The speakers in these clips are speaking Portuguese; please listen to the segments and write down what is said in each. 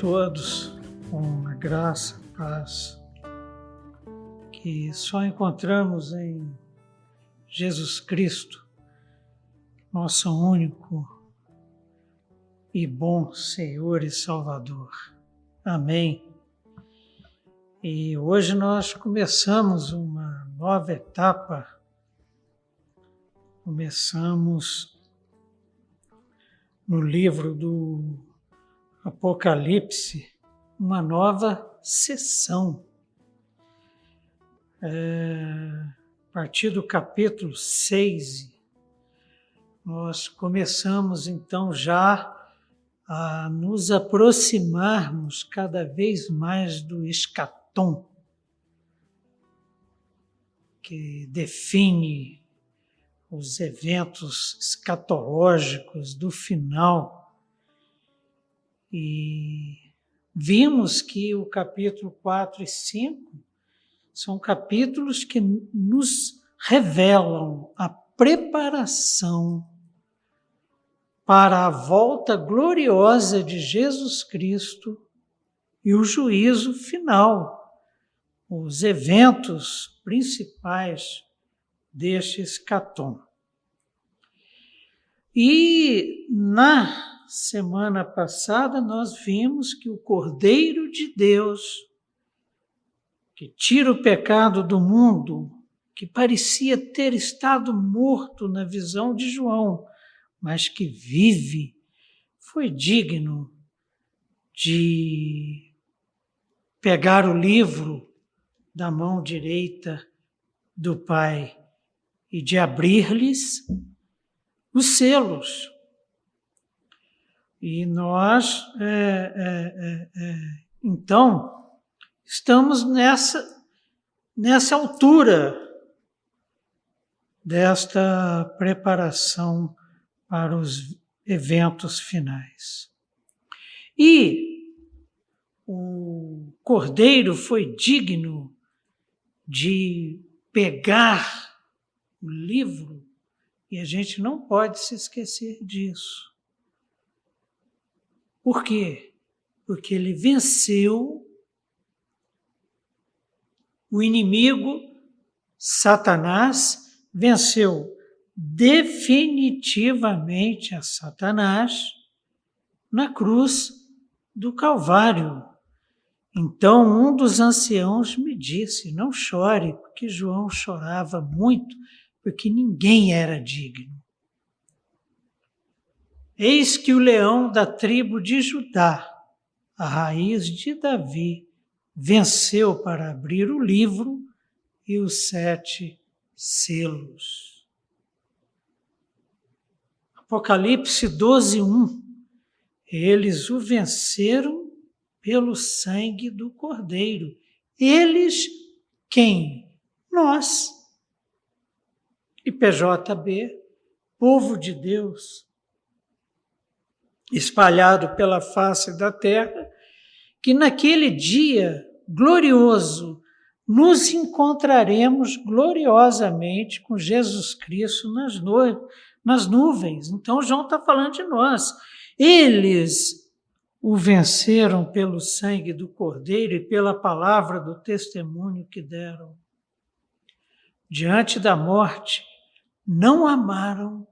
Todos com a graça, a paz que só encontramos em Jesus Cristo, nosso único e bom Senhor e Salvador. Amém. E hoje nós começamos uma nova etapa. Começamos no livro do Apocalipse, uma nova sessão. É, a partir do capítulo 6, nós começamos então já a nos aproximarmos cada vez mais do escatom, que define os eventos escatológicos do final e vimos que o capítulo 4 e 5 são capítulos que nos revelam a preparação para a volta gloriosa de Jesus Cristo e o juízo final, os eventos principais deste escatom. E na semana passada nós vimos que o Cordeiro de Deus, que tira o pecado do mundo, que parecia ter estado morto na visão de João, mas que vive, foi digno de pegar o livro da mão direita do Pai e de abrir-lhes os selos. E nós, é, é, é, é, então, estamos nessa, nessa altura desta preparação para os eventos finais. E o cordeiro foi digno de pegar o livro, e a gente não pode se esquecer disso por quê? Porque ele venceu o inimigo, Satanás, venceu definitivamente a Satanás na cruz do Calvário. Então um dos anciãos me disse: Não chore, porque João chorava muito, porque ninguém era digno. Eis que o leão da tribo de Judá, a raiz de Davi, venceu para abrir o livro e os sete selos. Apocalipse 12, 1. Eles o venceram pelo sangue do Cordeiro. Eles quem? Nós. E PJB, povo de Deus, espalhado pela face da terra, que naquele dia glorioso nos encontraremos gloriosamente com Jesus Cristo nas, nu nas nuvens. Então, João está falando de nós. Eles o venceram pelo sangue do Cordeiro e pela palavra do testemunho que deram. Diante da morte, não amaram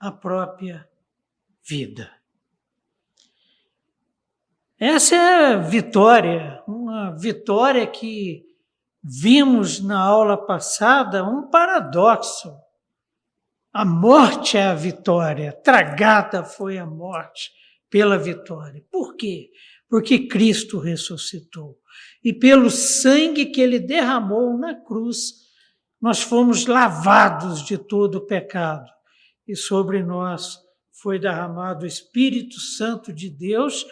a própria vida. Essa é a vitória, uma vitória que vimos na aula passada, um paradoxo. A morte é a vitória, tragada foi a morte pela vitória. Por quê? Porque Cristo ressuscitou. E pelo sangue que ele derramou na cruz, nós fomos lavados de todo o pecado. E sobre nós foi derramado o Espírito Santo de Deus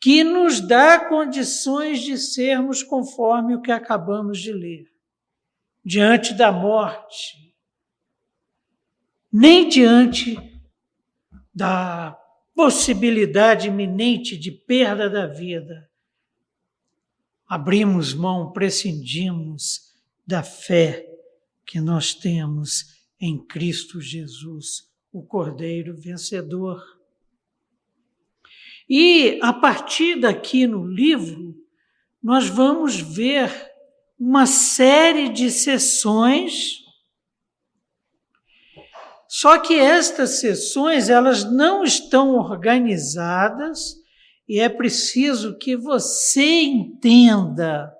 que nos dá condições de sermos conforme o que acabamos de ler. Diante da morte, nem diante da possibilidade iminente de perda da vida, abrimos mão, prescindimos da fé que nós temos em Cristo Jesus, o Cordeiro vencedor. E a partir daqui no livro, nós vamos ver uma série de sessões. Só que estas sessões, elas não estão organizadas e é preciso que você entenda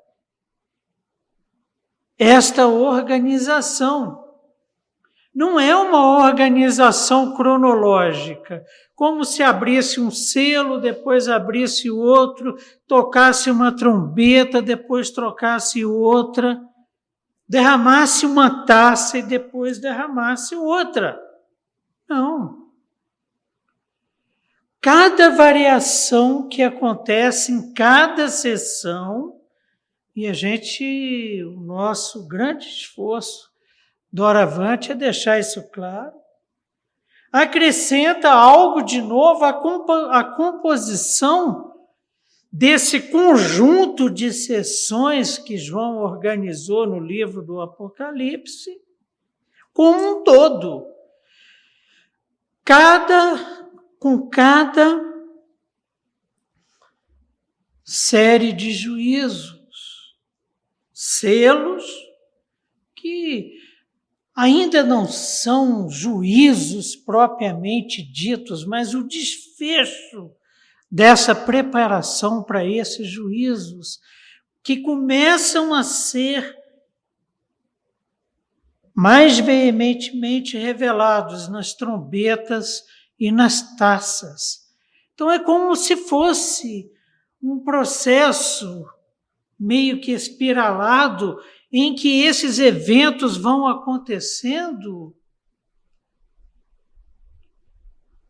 esta organização. Não é uma organização cronológica, como se abrisse um selo, depois abrisse outro, tocasse uma trombeta, depois trocasse outra, derramasse uma taça e depois derramasse outra. Não. Cada variação que acontece em cada sessão, e a gente, o nosso grande esforço doravante é deixar isso claro, acrescenta algo de novo à, compo à composição desse conjunto de sessões que João organizou no livro do Apocalipse, como um todo. Cada, com cada série de juízos, selos que ainda não são juízos propriamente ditos, mas o desfecho dessa preparação para esses juízos que começam a ser mais veementemente revelados nas trombetas e nas taças. Então é como se fosse um processo meio que espiralado em que esses eventos vão acontecendo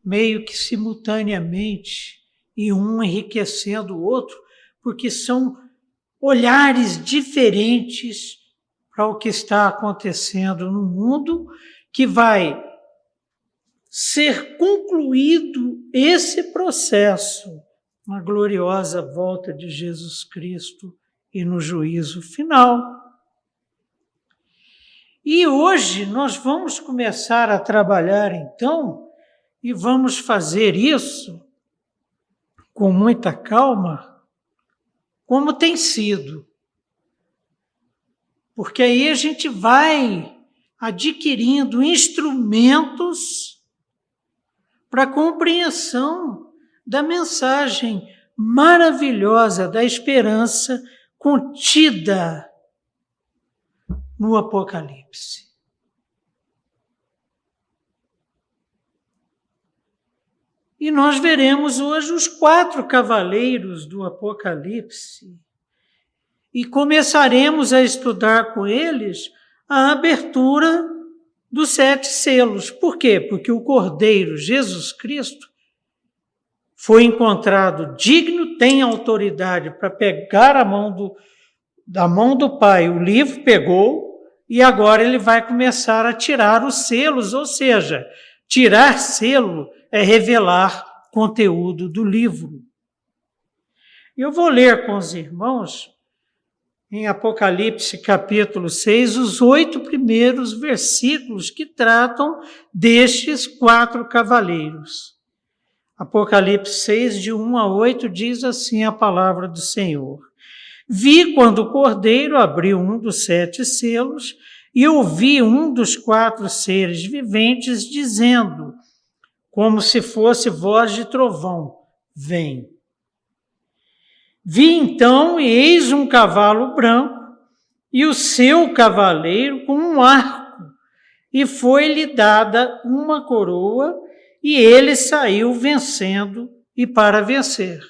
meio que simultaneamente e um enriquecendo o outro, porque são olhares diferentes para o que está acontecendo no mundo, que vai ser concluído esse processo na gloriosa volta de Jesus Cristo e no juízo final. E hoje nós vamos começar a trabalhar então, e vamos fazer isso com muita calma, como tem sido. Porque aí a gente vai adquirindo instrumentos para compreensão da mensagem maravilhosa da esperança contida no Apocalipse. E nós veremos hoje os quatro cavaleiros do Apocalipse. E começaremos a estudar com eles a abertura dos sete selos. Por quê? Porque o Cordeiro, Jesus Cristo, foi encontrado digno, tem autoridade para pegar a mão do, da mão do Pai o livro, pegou, e agora ele vai começar a tirar os selos, ou seja, tirar selo é revelar conteúdo do livro. Eu vou ler com os irmãos, em Apocalipse capítulo 6, os oito primeiros versículos que tratam destes quatro cavaleiros. Apocalipse 6, de 1 a 8, diz assim a palavra do Senhor. Vi quando o cordeiro abriu um dos sete selos e ouvi um dos quatro seres viventes dizendo, como se fosse voz de trovão: Vem. Vi então, e eis um cavalo branco, e o seu cavaleiro com um arco, e foi-lhe dada uma coroa, e ele saiu vencendo e para vencer.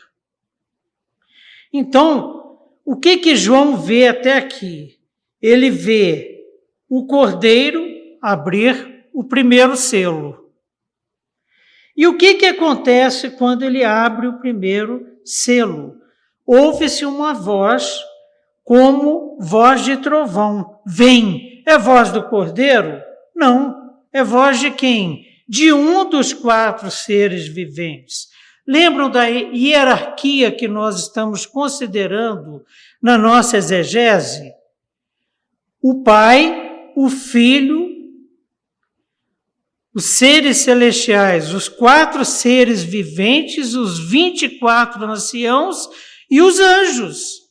Então, o que que João vê até aqui? Ele vê o cordeiro abrir o primeiro selo. E o que que acontece quando ele abre o primeiro selo? Ouve-se uma voz como voz de trovão. Vem. É voz do cordeiro? Não. É voz de quem? De um dos quatro seres viventes. Lembram da hierarquia que nós estamos considerando na nossa exegese? O Pai, o Filho os seres celestiais, os quatro seres viventes, os vinte e quatro anciãos e os anjos.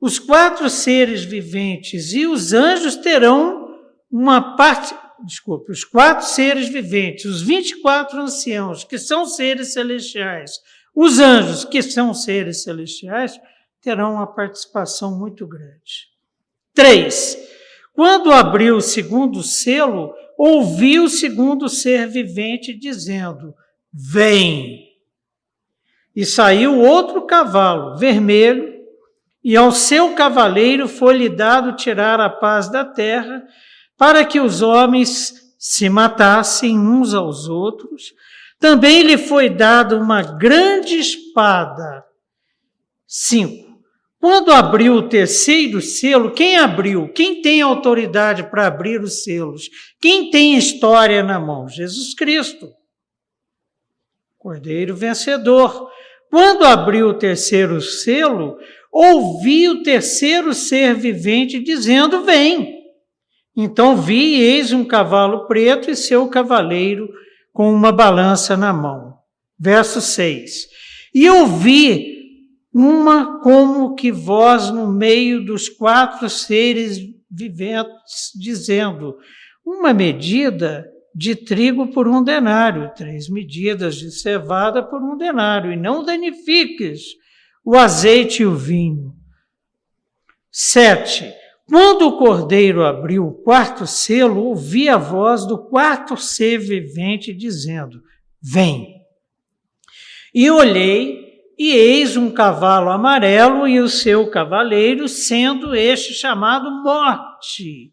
Os quatro seres viventes e os anjos terão uma parte, desculpe, os quatro seres viventes, os 24 anciãos, que são seres celestiais, os anjos, que são seres celestiais, terão uma participação muito grande. Três, quando abriu o segundo selo, ouvi o segundo ser vivente dizendo: Vem! E saiu outro cavalo, vermelho, e ao seu cavaleiro foi-lhe dado tirar a paz da terra, para que os homens se matassem uns aos outros. Também lhe foi dada uma grande espada. Cinco. Quando abriu o terceiro selo, quem abriu? Quem tem autoridade para abrir os selos? Quem tem história na mão? Jesus Cristo. Cordeiro vencedor. Quando abriu o terceiro selo, ouvi o terceiro ser vivente dizendo: Vem. Então vi, eis um cavalo preto e seu cavaleiro com uma balança na mão. Verso 6. E ouvi uma como que voz no meio dos quatro seres viventes, dizendo: Uma medida de trigo por um denário, três medidas de cevada por um denário, e não danifiques o azeite e o vinho. Sete. Quando o cordeiro abriu o quarto selo, ouvi a voz do quarto ser vivente dizendo: Vem. E olhei, e eis um cavalo amarelo e o seu cavaleiro, sendo este chamado Morte.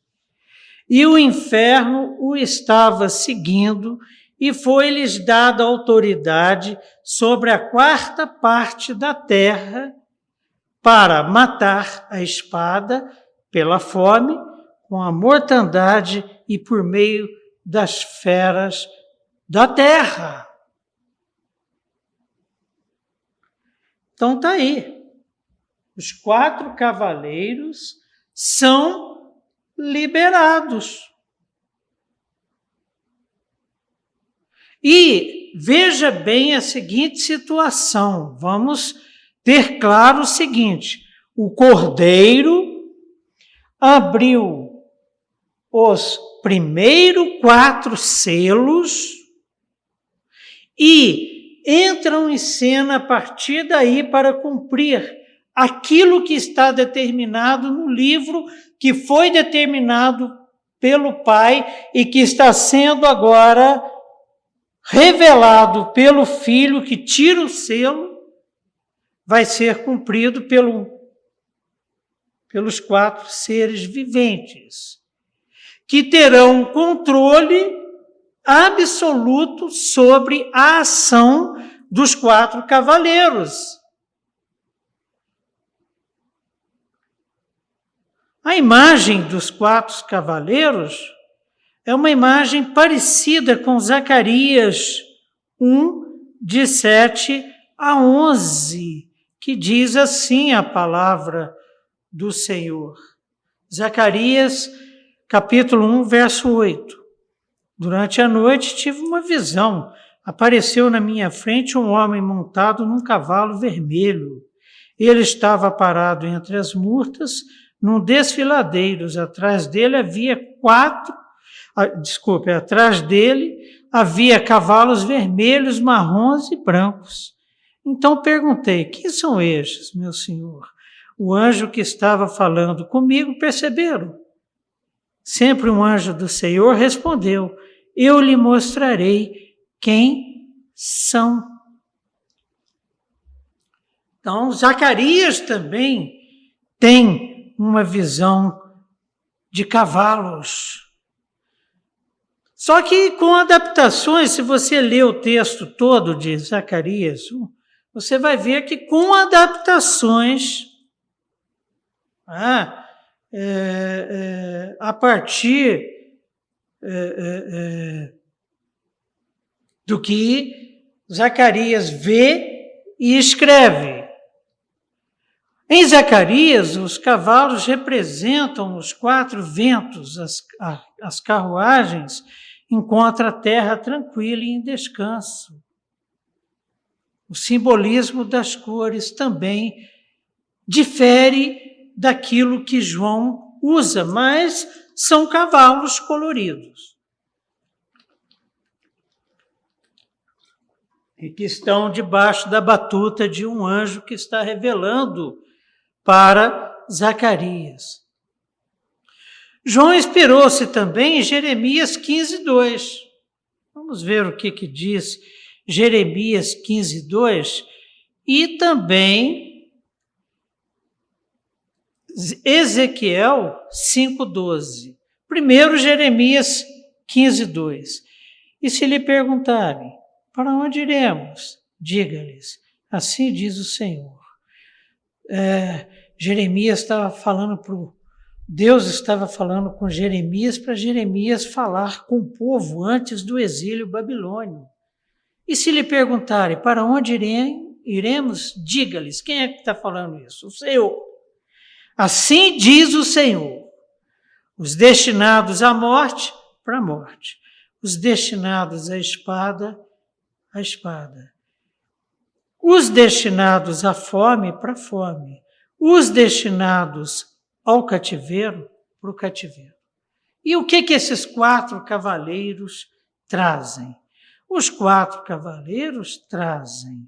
E o inferno o estava seguindo, e foi-lhes dada autoridade sobre a quarta parte da terra para matar a espada pela fome, com a mortandade e por meio das feras da terra. Então tá aí. Os quatro cavaleiros são liberados. E veja bem a seguinte situação. Vamos ter claro o seguinte: o cordeiro abriu os primeiros quatro selos e entram em cena a partir daí para cumprir aquilo que está determinado no livro que foi determinado pelo Pai e que está sendo agora revelado pelo Filho que tira o selo, vai ser cumprido pelo pelos quatro seres viventes, que terão controle absoluto sobre a ação dos quatro cavaleiros. A imagem dos quatro cavaleiros é uma imagem parecida com Zacarias 1, de 7 a 11, que diz assim a palavra do Senhor. Zacarias, capítulo 1, verso 8. Durante a noite tive uma visão. Apareceu na minha frente um homem montado num cavalo vermelho. Ele estava parado entre as murtas, num desfiladeiros. Atrás dele havia quatro, ah, desculpe, atrás dele havia cavalos vermelhos, marrons e brancos. Então perguntei: quem são estes, meu senhor? O anjo que estava falando comigo perceberam. Sempre um anjo do Senhor respondeu: Eu lhe mostrarei quem são. Então, Zacarias também tem uma visão de cavalos. Só que com adaptações, se você ler o texto todo de Zacarias, você vai ver que com adaptações ah, é, é, a partir é, é, é, do que Zacarias vê e escreve. Em Zacarias, os cavalos representam os quatro ventos, as, as carruagens encontra a terra tranquila e em descanso. O simbolismo das cores também difere daquilo que João usa, mas são cavalos coloridos. E que estão debaixo da batuta de um anjo que está revelando para Zacarias. João inspirou-se também em Jeremias 15, 2. Vamos ver o que, que diz Jeremias 15, 2. E também Ezequiel 5, 12. Primeiro, Jeremias 15, 2. E se lhe perguntarem, para onde iremos? Diga-lhes, assim diz o Senhor. É, Jeremias estava falando para Deus estava falando com Jeremias para Jeremias falar com o povo antes do exílio babilônio. E se lhe perguntarem para onde iremos, diga-lhes: quem é que está falando isso? O Senhor. Assim diz o Senhor: os destinados à morte, para a morte, os destinados à espada, à espada, os destinados à fome, para a fome, os destinados ao cativeiro, para o cativeiro. E o que que esses quatro cavaleiros trazem? Os quatro cavaleiros trazem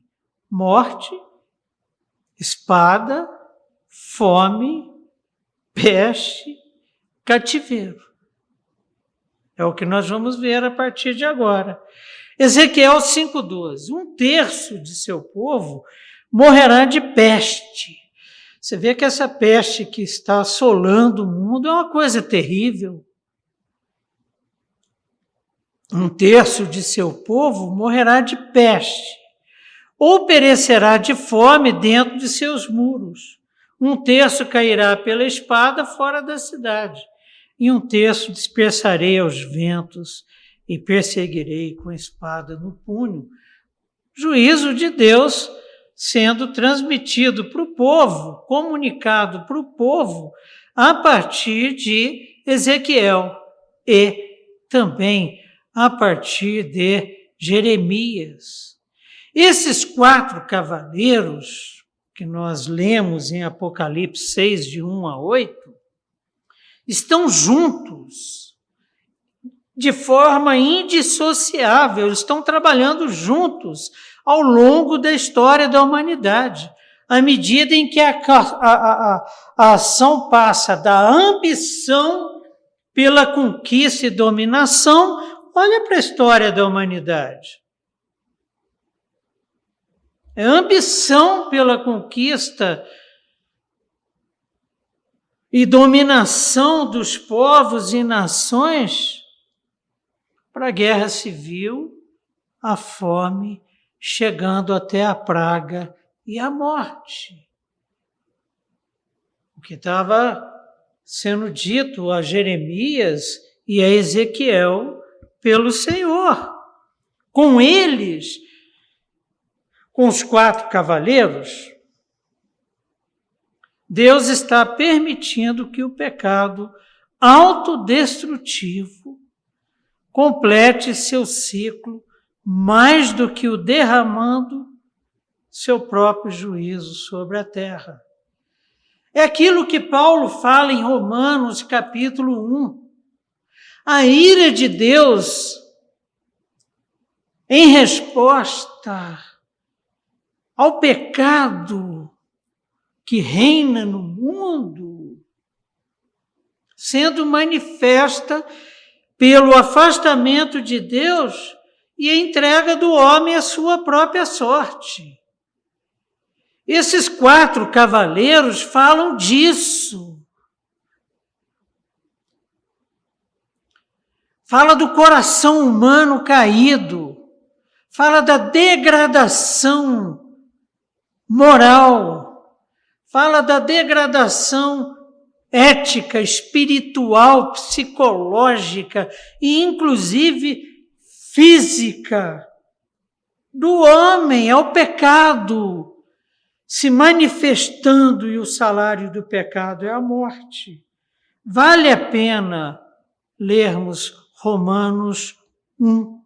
morte, espada, fome, peste, cativeiro. É o que nós vamos ver a partir de agora. Ezequiel 5,12. Um terço de seu povo morrerá de peste. Você vê que essa peste que está assolando o mundo é uma coisa terrível. Um terço de seu povo morrerá de peste, ou perecerá de fome dentro de seus muros. Um terço cairá pela espada fora da cidade, e um terço dispersarei aos ventos e perseguirei com espada no punho. Juízo de Deus sendo transmitido para o povo, comunicado para o povo, a partir de Ezequiel e também a partir de Jeremias. Esses quatro cavaleiros que nós lemos em Apocalipse 6, de 1 a 8, estão juntos de forma indissociável, estão trabalhando juntos ao longo da história da humanidade. À medida em que a, a, a, a ação passa da ambição pela conquista e dominação, olha para a história da humanidade. É ambição pela conquista e dominação dos povos e nações para a guerra civil, a fome chegando até a praga e a morte. O que estava sendo dito a Jeremias e a Ezequiel pelo Senhor. Com eles, com os quatro cavaleiros, Deus está permitindo que o pecado autodestrutivo complete seu ciclo mais do que o derramando seu próprio juízo sobre a terra. É aquilo que Paulo fala em Romanos capítulo 1. A ira de Deus em resposta ao pecado que reina no mundo, sendo manifesta pelo afastamento de Deus e a entrega do homem à sua própria sorte. Esses quatro cavaleiros falam disso. Fala do coração humano caído, fala da degradação moral, fala da degradação ética, espiritual, psicológica e, inclusive, física do homem, é o pecado se manifestando e o salário do pecado é a morte. Vale a pena lermos Romanos 1.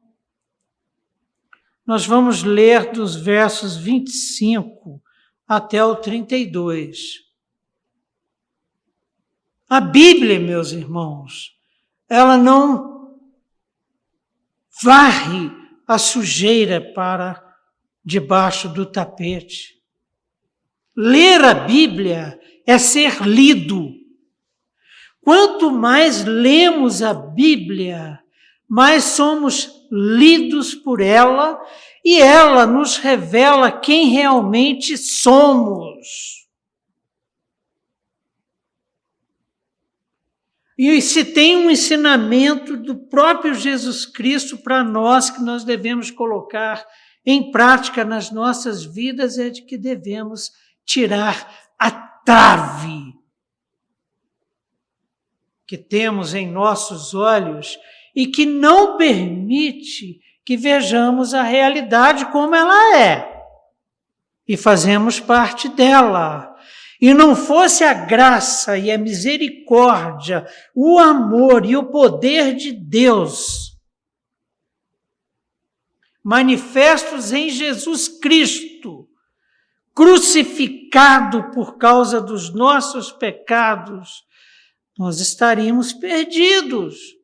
Nós vamos ler dos versos 25 até o 32. A Bíblia, meus irmãos, ela não varre a sujeira para debaixo do tapete. Ler a Bíblia é ser lido. Quanto mais lemos a Bíblia, mais somos lidos por ela e ela nos revela quem realmente somos. E se tem um ensinamento do próprio Jesus Cristo para nós que nós devemos colocar em prática nas nossas vidas, é de que devemos tirar a trave que temos em nossos olhos e que não permite que vejamos a realidade como ela é e fazemos parte dela e não fosse a graça e a misericórdia, o amor e o poder de Deus manifestos em Jesus Cristo, crucificado por causa dos nossos pecados, nós estaríamos perdidos.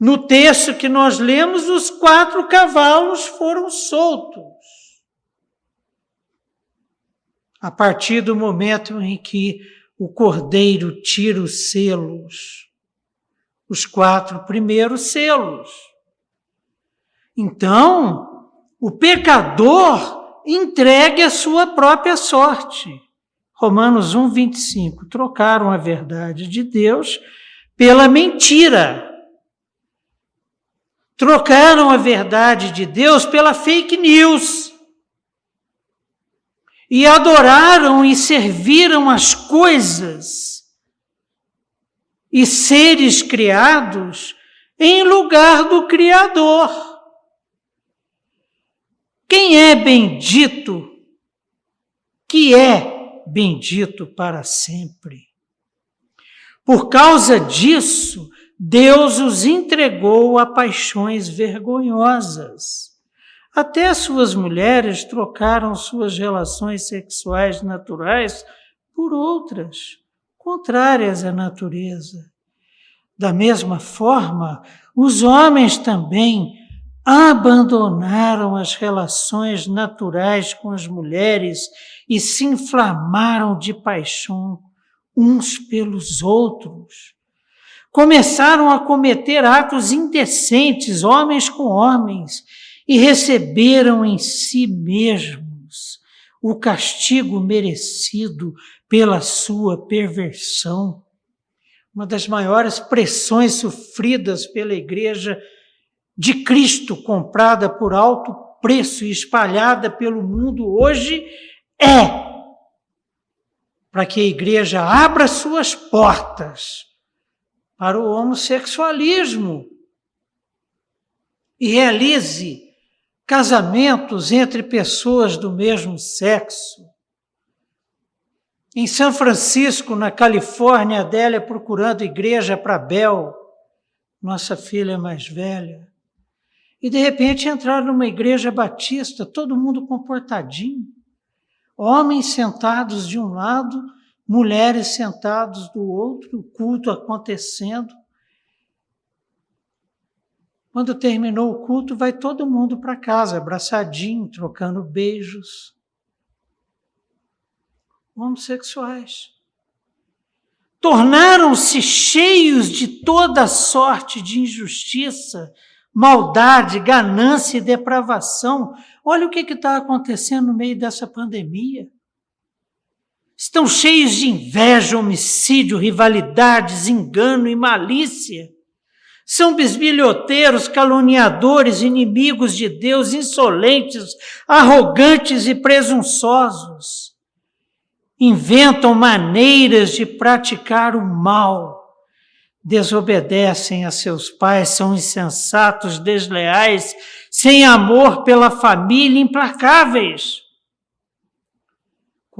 No texto que nós lemos, os quatro cavalos foram soltos a partir do momento em que o cordeiro tira os selos, os quatro primeiros selos. Então, o pecador entregue a sua própria sorte. Romanos 1, 25. Trocaram a verdade de Deus pela mentira. Trocaram a verdade de Deus pela fake news e adoraram e serviram as coisas e seres criados em lugar do Criador. Quem é bendito, que é bendito para sempre. Por causa disso, Deus os entregou a paixões vergonhosas até suas mulheres trocaram suas relações sexuais naturais por outras, contrárias à natureza. Da mesma forma, os homens também abandonaram as relações naturais com as mulheres e se inflamaram de paixão uns pelos outros. Começaram a cometer atos indecentes, homens com homens, e receberam em si mesmos o castigo merecido pela sua perversão. Uma das maiores pressões sofridas pela igreja de Cristo, comprada por alto preço e espalhada pelo mundo hoje, é para que a igreja abra suas portas para o homossexualismo e realize casamentos entre pessoas do mesmo sexo. Em São Francisco, na Califórnia, Adélia procurando igreja para Bel, nossa filha mais velha. E de repente entraram numa igreja batista, todo mundo comportadinho. Homens sentados de um lado, mulheres sentados do outro, o culto acontecendo. Quando terminou o culto, vai todo mundo para casa, abraçadinho, trocando beijos. Homossexuais. Tornaram-se cheios de toda sorte de injustiça, maldade, ganância e depravação. Olha o que está acontecendo no meio dessa pandemia. Estão cheios de inveja, homicídio, rivalidades, engano e malícia são bisbilhoteiros, caluniadores, inimigos de Deus, insolentes, arrogantes e presunçosos. Inventam maneiras de praticar o mal. Desobedecem a seus pais, são insensatos, desleais, sem amor pela família, implacáveis.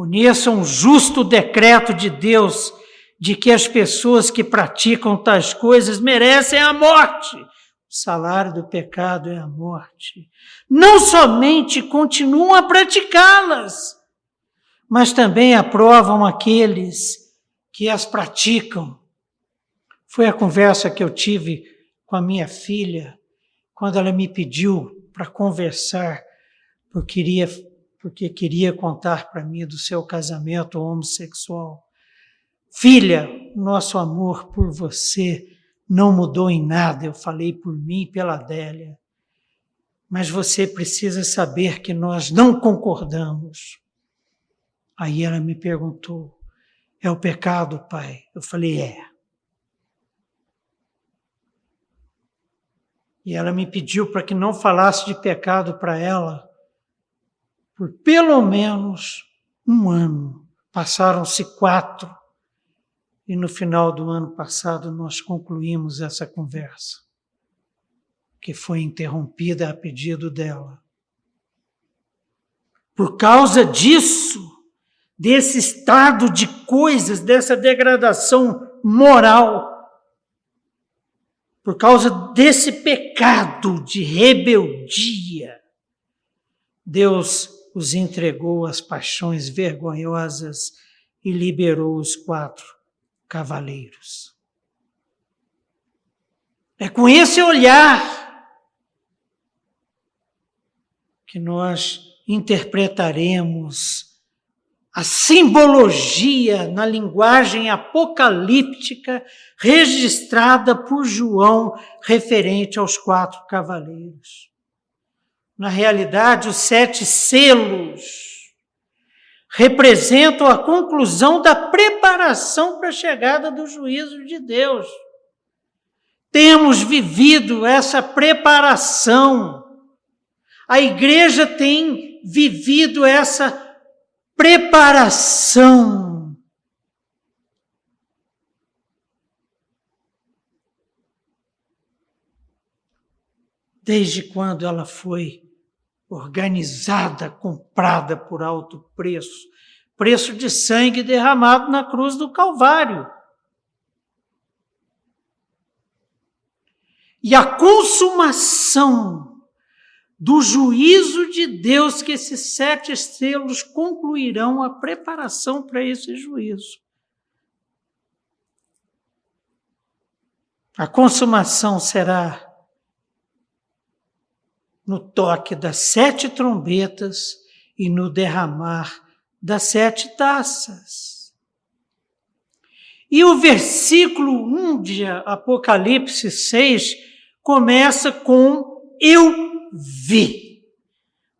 Conheçam o justo decreto de Deus de que as pessoas que praticam tais coisas merecem a morte. o salário do pecado é a morte. Não somente continuam a praticá-las, mas também aprovam aqueles que as praticam. Foi a conversa que eu tive com a minha filha, quando ela me pediu para conversar, porque queria, porque queria contar para mim do seu casamento homossexual. Filha, nosso amor por você não mudou em nada, eu falei por mim e pela Adélia. Mas você precisa saber que nós não concordamos. Aí ela me perguntou: é o pecado, pai? Eu falei: é. E ela me pediu para que não falasse de pecado para ela por pelo menos um ano. Passaram-se quatro. E no final do ano passado nós concluímos essa conversa, que foi interrompida a pedido dela. Por causa disso, desse estado de coisas, dessa degradação moral, por causa desse pecado de rebeldia, Deus os entregou às paixões vergonhosas e liberou os quatro cavaleiros. É com esse olhar que nós interpretaremos a simbologia na linguagem apocalíptica registrada por João referente aos quatro cavaleiros. Na realidade, os sete selos representam a conclusão da preparação para a chegada do juízo de Deus. Temos vivido essa preparação. A igreja tem vivido essa preparação. Desde quando ela foi organizada, comprada por alto preço, preço de sangue derramado na cruz do Calvário. E a consumação do juízo de Deus, que esses sete selos concluirão a preparação para esse juízo. A consumação será no toque das sete trombetas e no derramar das sete taças. E o versículo 1 de Apocalipse 6 começa com Eu vi,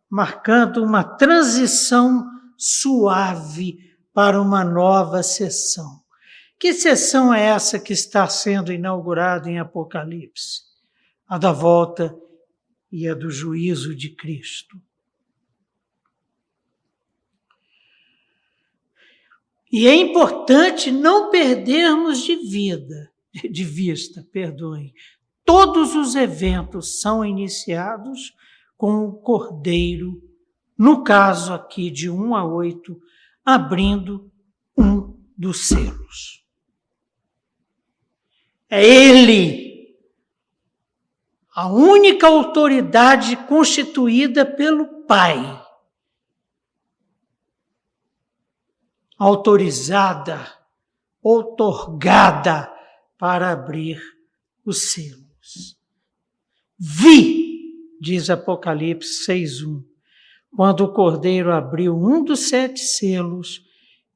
marcando uma transição suave para uma nova sessão. Que sessão é essa que está sendo inaugurada em Apocalipse? A da volta e a do juízo de Cristo. E é importante não perdermos de vida, de vista, perdoem. Todos os eventos são iniciados com o Cordeiro, no caso aqui de 1 a 8, abrindo um dos selos. É ele a única autoridade constituída pelo Pai, autorizada, outorgada para abrir os selos. Vi, diz Apocalipse 6:1, quando o Cordeiro abriu um dos sete selos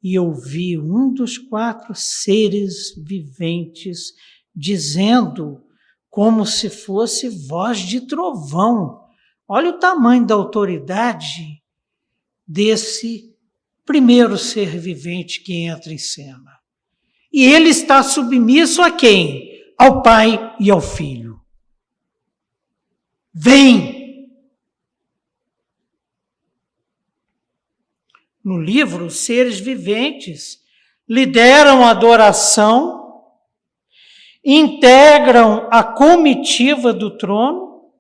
e ouvi um dos quatro seres viventes dizendo: como se fosse voz de trovão. Olha o tamanho da autoridade desse primeiro ser vivente que entra em cena. E ele está submisso a quem? Ao Pai e ao Filho. Vem! No livro, os seres viventes lideram a adoração integram a comitiva do trono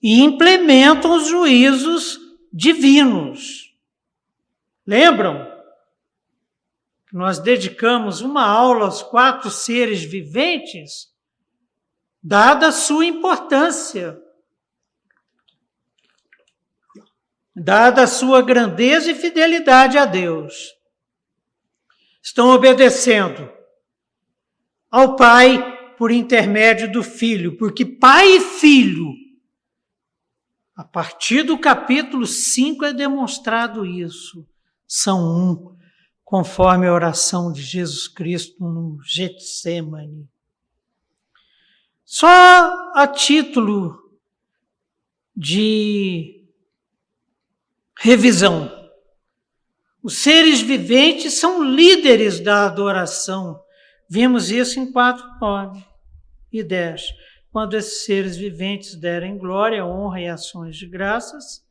e implementam os juízos divinos. Lembram? Nós dedicamos uma aula aos quatro seres viventes dada a sua importância, dada a sua grandeza e fidelidade a Deus. Estão obedecendo ao Pai por intermédio do Filho, porque Pai e Filho, a partir do capítulo 5 é demonstrado isso, são um, conforme a oração de Jesus Cristo no Getsemane. Só a título de revisão. Os seres viventes são líderes da adoração. Vimos isso em 4, 9 e 10. Quando esses seres viventes derem glória, honra e ações de graças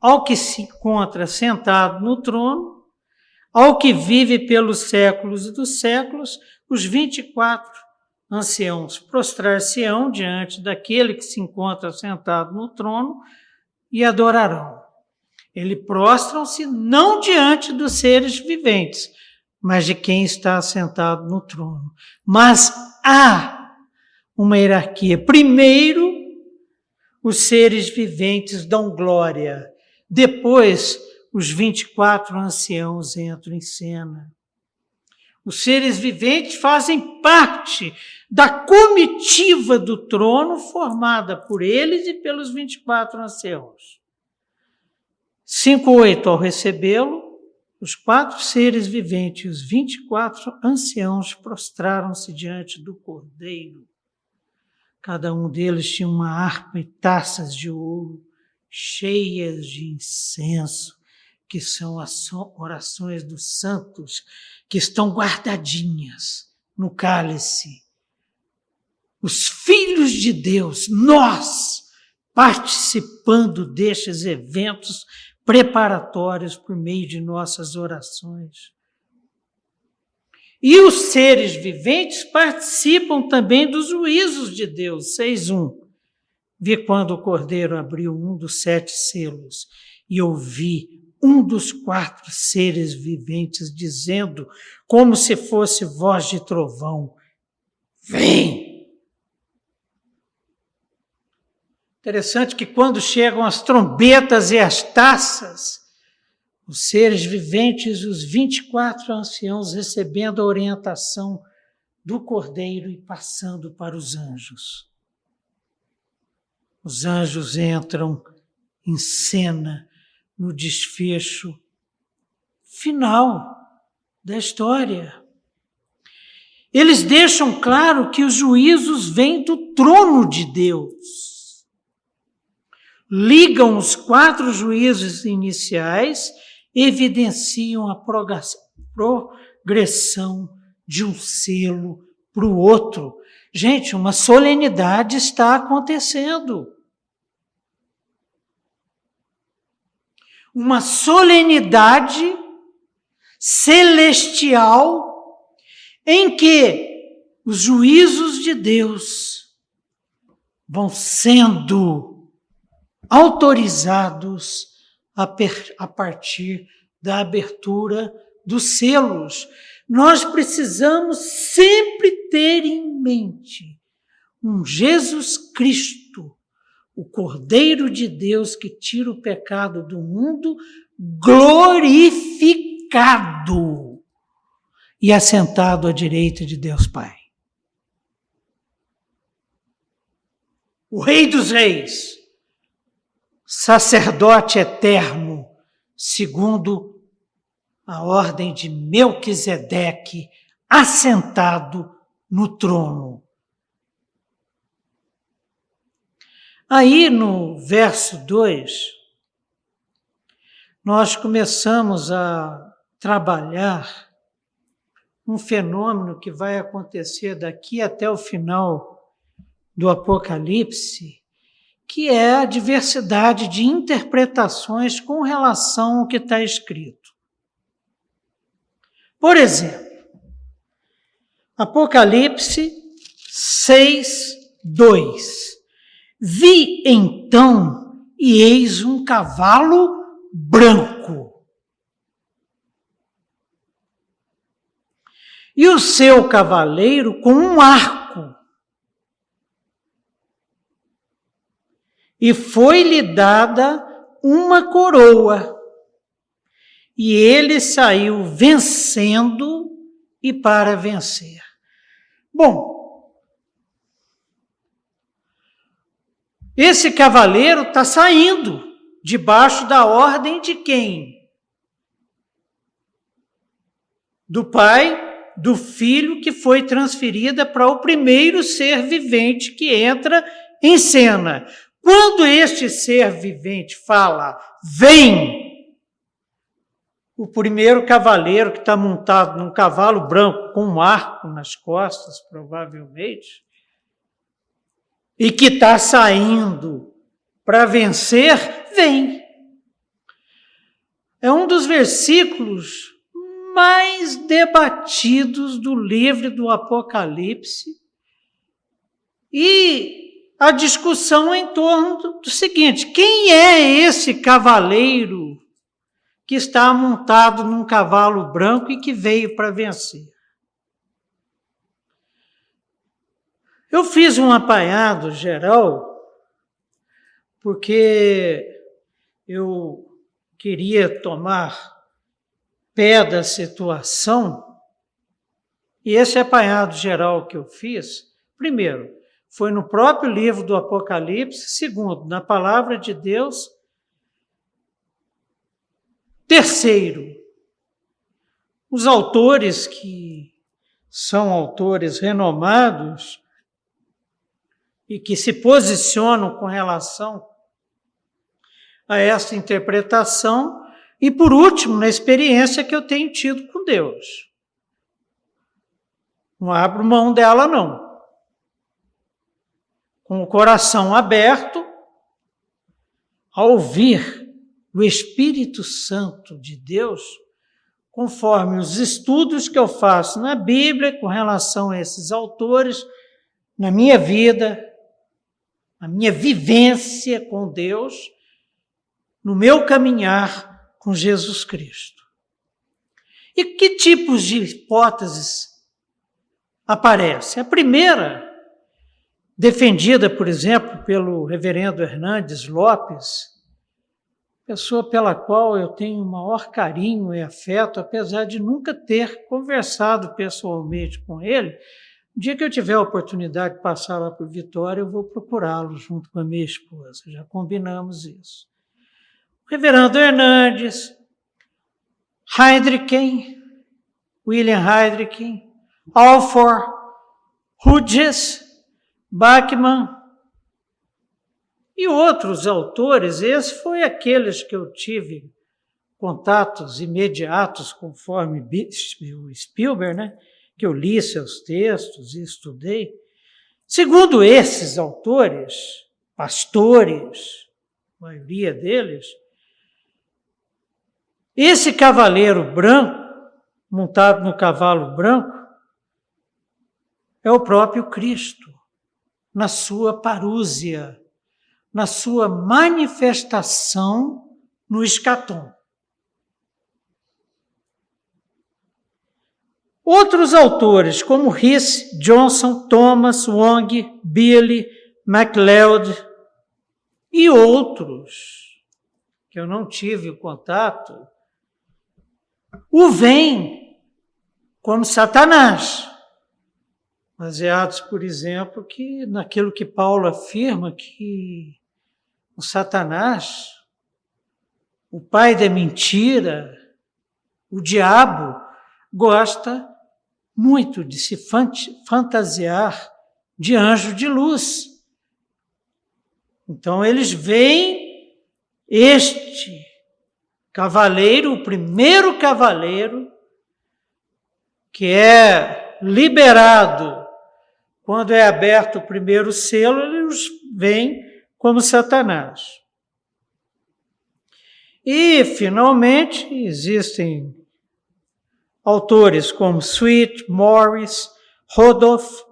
ao que se encontra sentado no trono, ao que vive pelos séculos dos séculos, os 24 anciãos prostrar-se-ão diante daquele que se encontra sentado no trono e adorarão. Eles prostram-se não diante dos seres viventes, mas de quem está sentado no trono. Mas há uma hierarquia. Primeiro, os seres viventes dão glória. Depois, os 24 anciãos entram em cena. Os seres viventes fazem parte da comitiva do trono formada por eles e pelos 24 anciãos. 5:8 ao recebê-lo, os quatro seres viventes e os 24 anciãos prostraram-se diante do Cordeiro. Cada um deles tinha uma harpa e taças de ouro cheias de incenso, que são as orações dos santos que estão guardadinhas no cálice. Os filhos de Deus, nós, participando destes eventos preparatórios por meio de nossas orações. E os seres viventes participam também dos juízos de Deus. 6.1. Vi quando o cordeiro abriu um dos sete selos e ouvi um dos quatro seres viventes dizendo, como se fosse voz de trovão: Vem! Interessante que quando chegam as trombetas e as taças, os seres viventes, os 24 anciãos, recebendo a orientação do cordeiro e passando para os anjos. Os anjos entram em cena no desfecho final da história. Eles deixam claro que os juízos vêm do trono de Deus. Ligam os quatro juízos iniciais, evidenciam a progressão de um selo para o outro. Gente, uma solenidade está acontecendo. uma solenidade celestial em que os juízos de Deus vão sendo autorizados a, a partir da abertura dos selos. Nós precisamos sempre ter em mente um Jesus Cristo o Cordeiro de Deus que tira o pecado do mundo, glorificado e assentado à direita de Deus Pai. O Rei dos Reis, sacerdote eterno, segundo a ordem de Melquisedeque, assentado no trono. Aí no verso 2, nós começamos a trabalhar um fenômeno que vai acontecer daqui até o final do Apocalipse, que é a diversidade de interpretações com relação ao que está escrito. Por exemplo, Apocalipse 6, 2. Vi então, e eis um cavalo branco. E o seu cavaleiro com um arco. E foi-lhe dada uma coroa. E ele saiu vencendo e para vencer. Bom, esse cavaleiro está saindo debaixo da ordem de quem? Do pai, do filho que foi transferida para o primeiro ser vivente que entra em cena. Quando este ser vivente fala, vem, o primeiro cavaleiro que está montado num cavalo branco com um arco nas costas, provavelmente, e que está saindo para vencer, vem. É um dos versículos mais debatidos do livro do Apocalipse e a discussão em torno do seguinte: quem é esse cavaleiro que está montado num cavalo branco e que veio para vencer? Eu fiz um apanhado geral porque eu queria tomar pé da situação, e esse apanhado geral que eu fiz, primeiro, foi no próprio livro do Apocalipse, segundo, na palavra de Deus. Terceiro, os autores que são autores renomados e que se posicionam com relação a essa interpretação, e por último, na experiência que eu tenho tido com Deus. Não abro mão dela, não com o coração aberto a ouvir o Espírito Santo de Deus, conforme os estudos que eu faço na Bíblia com relação a esses autores, na minha vida, na minha vivência com Deus, no meu caminhar com Jesus Cristo. E que tipos de hipóteses aparecem? A primeira defendida, por exemplo, pelo reverendo Hernandes Lopes, pessoa pela qual eu tenho o maior carinho e afeto, apesar de nunca ter conversado pessoalmente com ele. No dia que eu tiver a oportunidade de passar lá por Vitória, eu vou procurá-lo junto com a minha esposa. Já combinamos isso. O reverendo Hernandes, Heidrichen, William Heidrichen, Alfor, Hughes, Bachmann e outros autores, esse foi aqueles que eu tive contatos imediatos conforme o Spielberg, né? que eu li seus textos e estudei. Segundo esses autores, pastores, a maioria deles, esse cavaleiro branco, montado no cavalo branco, é o próprio Cristo na sua parúzia, na sua manifestação no escatom. Outros autores, como Rhys, Johnson, Thomas, Wong, Billy, MacLeod e outros, que eu não tive contato, o veem como Satanás baseados, por exemplo, que naquilo que Paulo afirma que o Satanás, o pai da mentira, o diabo, gosta muito de se fantasiar de anjo de luz. Então eles veem este cavaleiro, o primeiro cavaleiro, que é liberado quando é aberto o primeiro selo, eles vêm como Satanás. E, finalmente, existem autores como Sweet, Morris, Rodolph,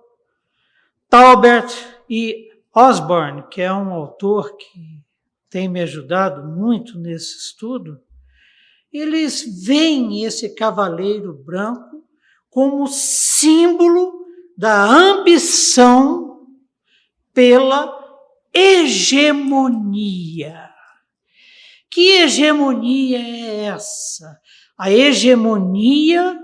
Taubert e Osborne, que é um autor que tem me ajudado muito nesse estudo. Eles veem esse cavaleiro branco como símbolo da ambição pela hegemonia. Que hegemonia é essa? A hegemonia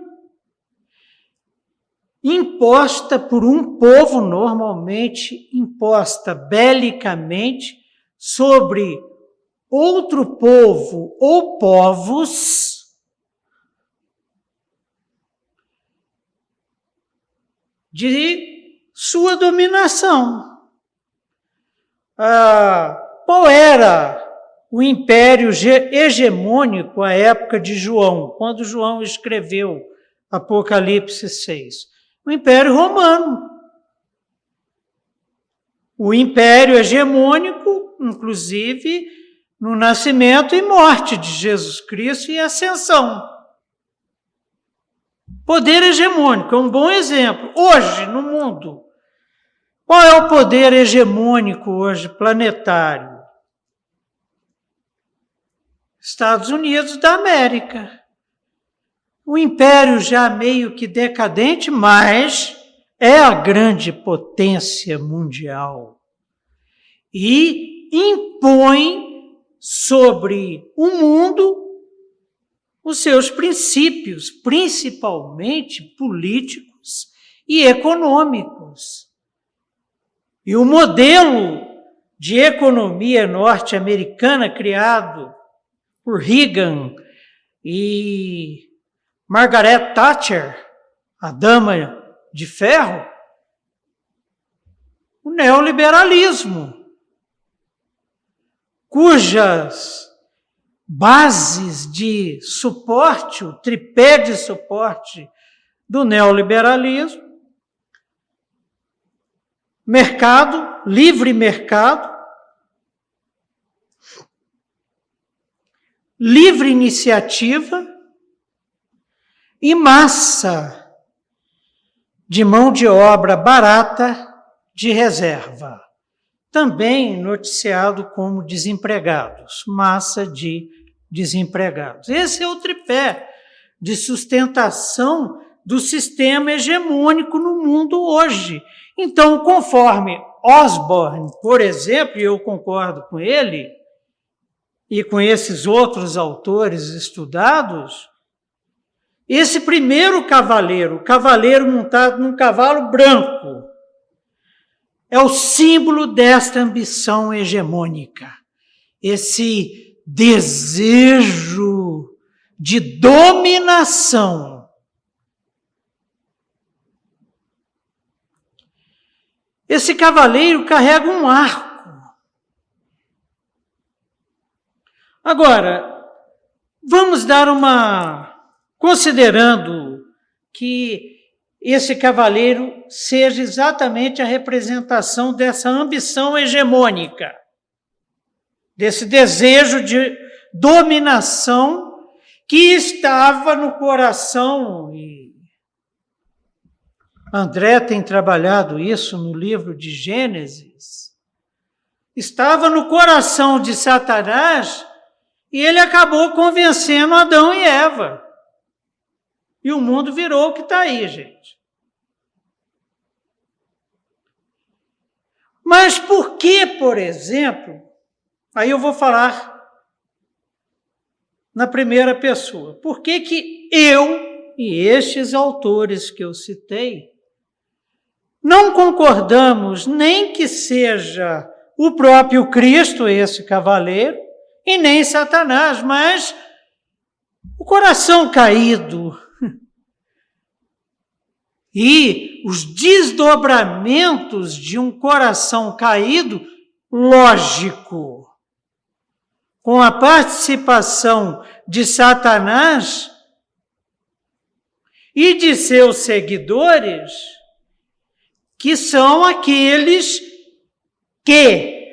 imposta por um povo, normalmente imposta belicamente, sobre outro povo ou povos, de sua dominação. Ah, qual era o império hegemônico à época de João, quando João escreveu Apocalipse 6? O Império Romano. O império hegemônico, inclusive, no nascimento e morte de Jesus Cristo e ascensão. Poder hegemônico é um bom exemplo. Hoje, no mundo, qual é o poder hegemônico hoje planetário? Estados Unidos da América. O império já meio que decadente, mas é a grande potência mundial. E impõe sobre o mundo os seus princípios, principalmente políticos e econômicos. E o modelo de economia norte-americana criado por Reagan e Margaret Thatcher, a dama de ferro, o neoliberalismo, cujas bases de suporte, o tripé de suporte do neoliberalismo, mercado, livre mercado, livre iniciativa e massa de mão de obra barata de reserva, também noticiado como desempregados, massa de desempregados. Esse é o tripé de sustentação do sistema hegemônico no mundo hoje. Então, conforme Osborne, por exemplo, e eu concordo com ele, e com esses outros autores estudados, esse primeiro cavaleiro, cavaleiro montado num cavalo branco, é o símbolo desta ambição hegemônica, esse desejo de dominação Esse cavaleiro carrega um arco. Agora, vamos dar uma. Considerando que esse cavaleiro seja exatamente a representação dessa ambição hegemônica, desse desejo de dominação que estava no coração e André tem trabalhado isso no livro de Gênesis. Estava no coração de Satanás e ele acabou convencendo Adão e Eva. E o mundo virou o que está aí, gente. Mas por que, por exemplo, aí eu vou falar na primeira pessoa, por que que eu e estes autores que eu citei não concordamos nem que seja o próprio Cristo, esse cavaleiro, e nem Satanás, mas o coração caído e os desdobramentos de um coração caído, lógico, com a participação de Satanás e de seus seguidores que são aqueles que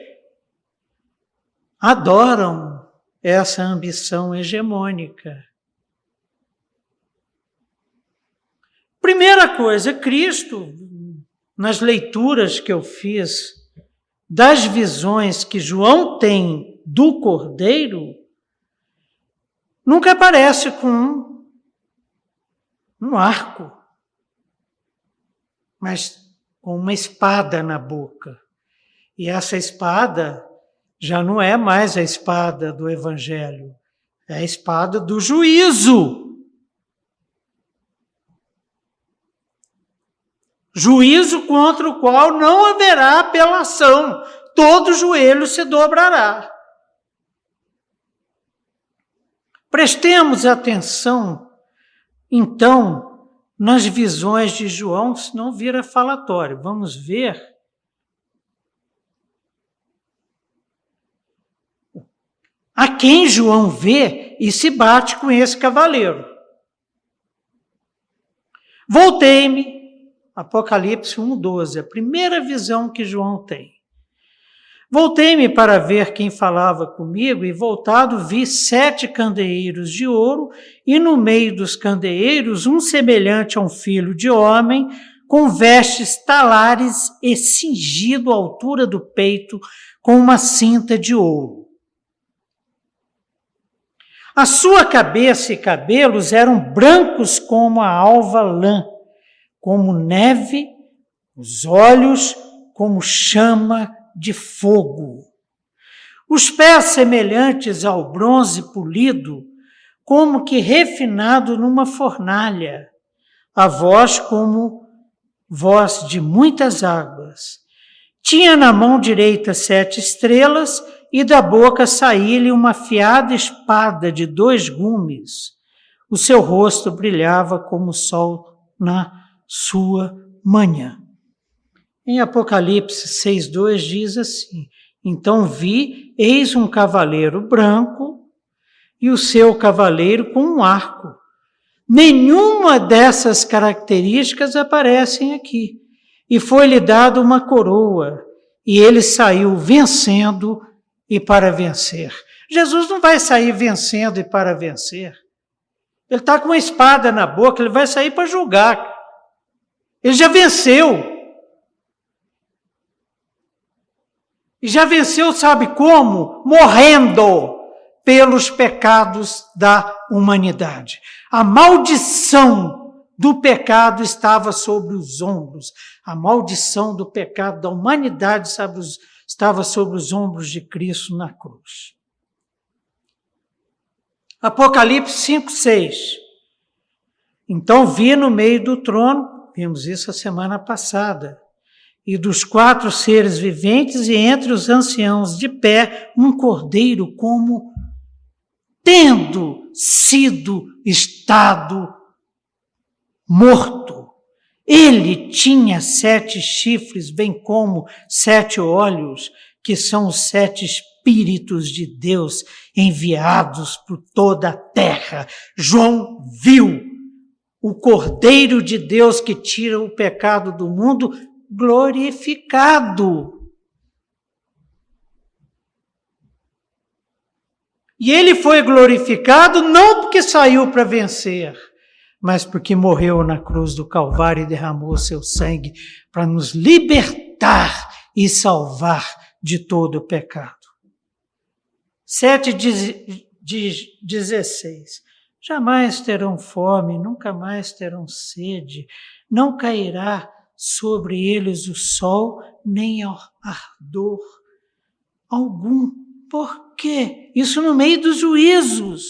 adoram essa ambição hegemônica. Primeira coisa, Cristo, nas leituras que eu fiz das visões que João tem do Cordeiro, nunca aparece com um arco, mas com uma espada na boca. E essa espada já não é mais a espada do Evangelho, é a espada do juízo. Juízo contra o qual não haverá apelação, todo joelho se dobrará. Prestemos atenção, então, nas visões de João, senão vira falatório. Vamos ver. A quem João vê e se bate com esse cavaleiro. Voltei-me, Apocalipse 1,12, a primeira visão que João tem. Voltei-me para ver quem falava comigo, e voltado vi sete candeeiros de ouro, e no meio dos candeeiros um semelhante a um filho de homem, com vestes talares e cingido à altura do peito com uma cinta de ouro. A sua cabeça e cabelos eram brancos como a alva lã, como neve, os olhos como chama de fogo. Os pés semelhantes ao bronze polido, como que refinado numa fornalha. A voz como voz de muitas águas. Tinha na mão direita sete estrelas e da boca saía-lhe uma afiada espada de dois gumes. O seu rosto brilhava como o sol na sua manhã. Em Apocalipse 6,2 diz assim: Então vi, eis um cavaleiro branco e o seu cavaleiro com um arco. Nenhuma dessas características aparecem aqui. E foi-lhe dado uma coroa, e ele saiu vencendo e para vencer. Jesus não vai sair vencendo e para vencer. Ele está com uma espada na boca, ele vai sair para julgar. Ele já venceu. E já venceu, sabe como? Morrendo pelos pecados da humanidade. A maldição do pecado estava sobre os ombros. A maldição do pecado da humanidade estava sobre os ombros de Cristo na cruz. Apocalipse 5, 6. Então vi no meio do trono, vimos isso a semana passada, e dos quatro seres viventes, e entre os anciãos de pé, um cordeiro como tendo sido estado morto. Ele tinha sete chifres, bem como sete olhos, que são os sete espíritos de Deus enviados por toda a terra. João viu o Cordeiro de Deus que tira o pecado do mundo glorificado. E ele foi glorificado não porque saiu para vencer, mas porque morreu na cruz do Calvário e derramou seu sangue para nos libertar e salvar de todo o pecado. 7 de 16. Jamais terão fome, nunca mais terão sede, não cairá sobre eles o sol, nem ardor algum. Por quê? Isso no meio dos juízos.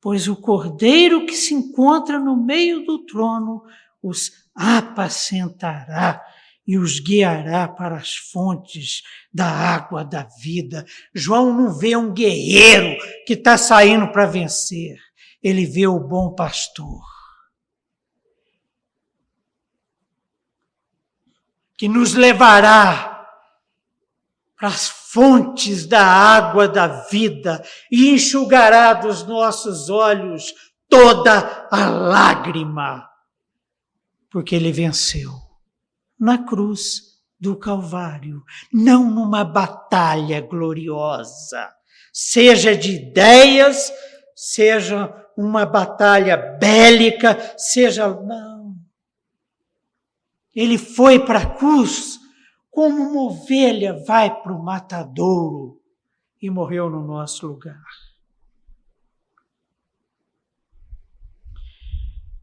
Pois o cordeiro que se encontra no meio do trono os apacentará e os guiará para as fontes da água da vida. João não vê um guerreiro que está saindo para vencer, ele vê o bom pastor. Que nos levará para as fontes da água da vida e enxugará dos nossos olhos toda a lágrima, porque ele venceu na cruz do Calvário, não numa batalha gloriosa, seja de ideias, seja uma batalha bélica, seja. Ele foi para a cruz como uma ovelha vai para o matadouro e morreu no nosso lugar.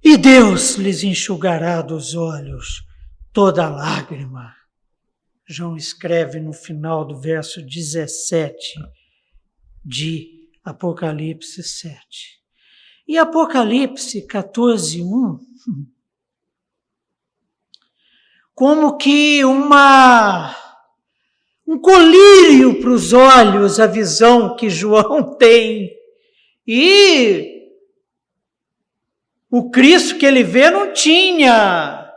E Deus lhes enxugará dos olhos toda lágrima. João escreve no final do verso 17 de Apocalipse 7. E Apocalipse 14, 1, como que uma um colírio para os olhos a visão que João tem. E o Cristo que ele vê não tinha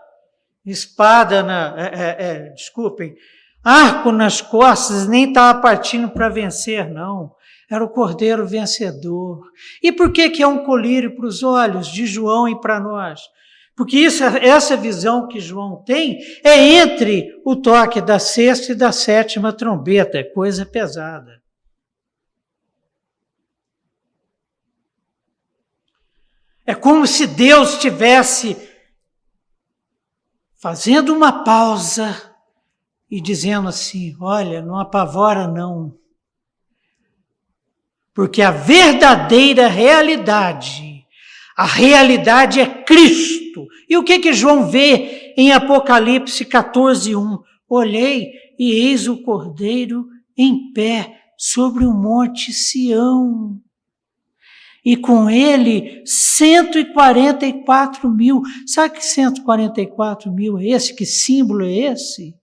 espada na. É, é, é, desculpem, arco nas costas, nem estava partindo para vencer, não. Era o cordeiro vencedor. E por que, que é um colírio para os olhos de João e para nós? Porque isso, essa visão que João tem é entre o toque da sexta e da sétima trombeta, é coisa pesada. É como se Deus tivesse fazendo uma pausa e dizendo assim: olha, não apavora não. Porque a verdadeira realidade, a realidade é Cristo. E o que que João vê em Apocalipse 14, 1? Olhei e eis o Cordeiro em pé sobre o monte Sião e com ele 144 mil. Sabe que 144 mil é esse? Que símbolo é esse?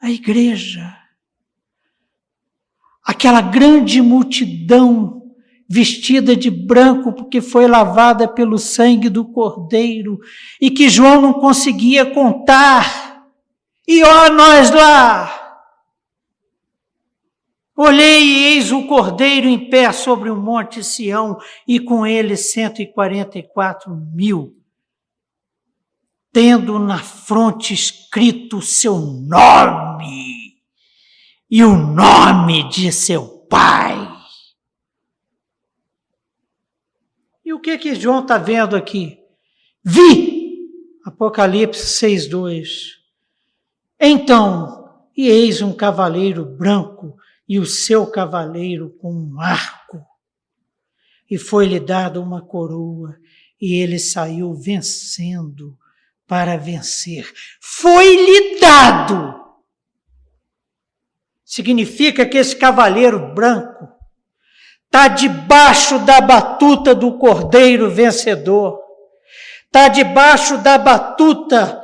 A igreja. Aquela grande multidão vestida de branco porque foi lavada pelo sangue do Cordeiro e que João não conseguia contar. E ó, nós lá! Olhei e eis o cordeiro em pé sobre o monte Sião, e com ele cento e quarenta e quatro mil, tendo na fronte escrito seu nome e o nome de seu pai. E o que que João está vendo aqui? Vi! Apocalipse 6,2. Então, e eis um cavaleiro branco e o seu cavaleiro com um arco. E foi-lhe dada uma coroa, e ele saiu vencendo para vencer. Foi-lhe dado. Significa que esse cavaleiro branco está debaixo da batuta do cordeiro vencedor, está debaixo da batuta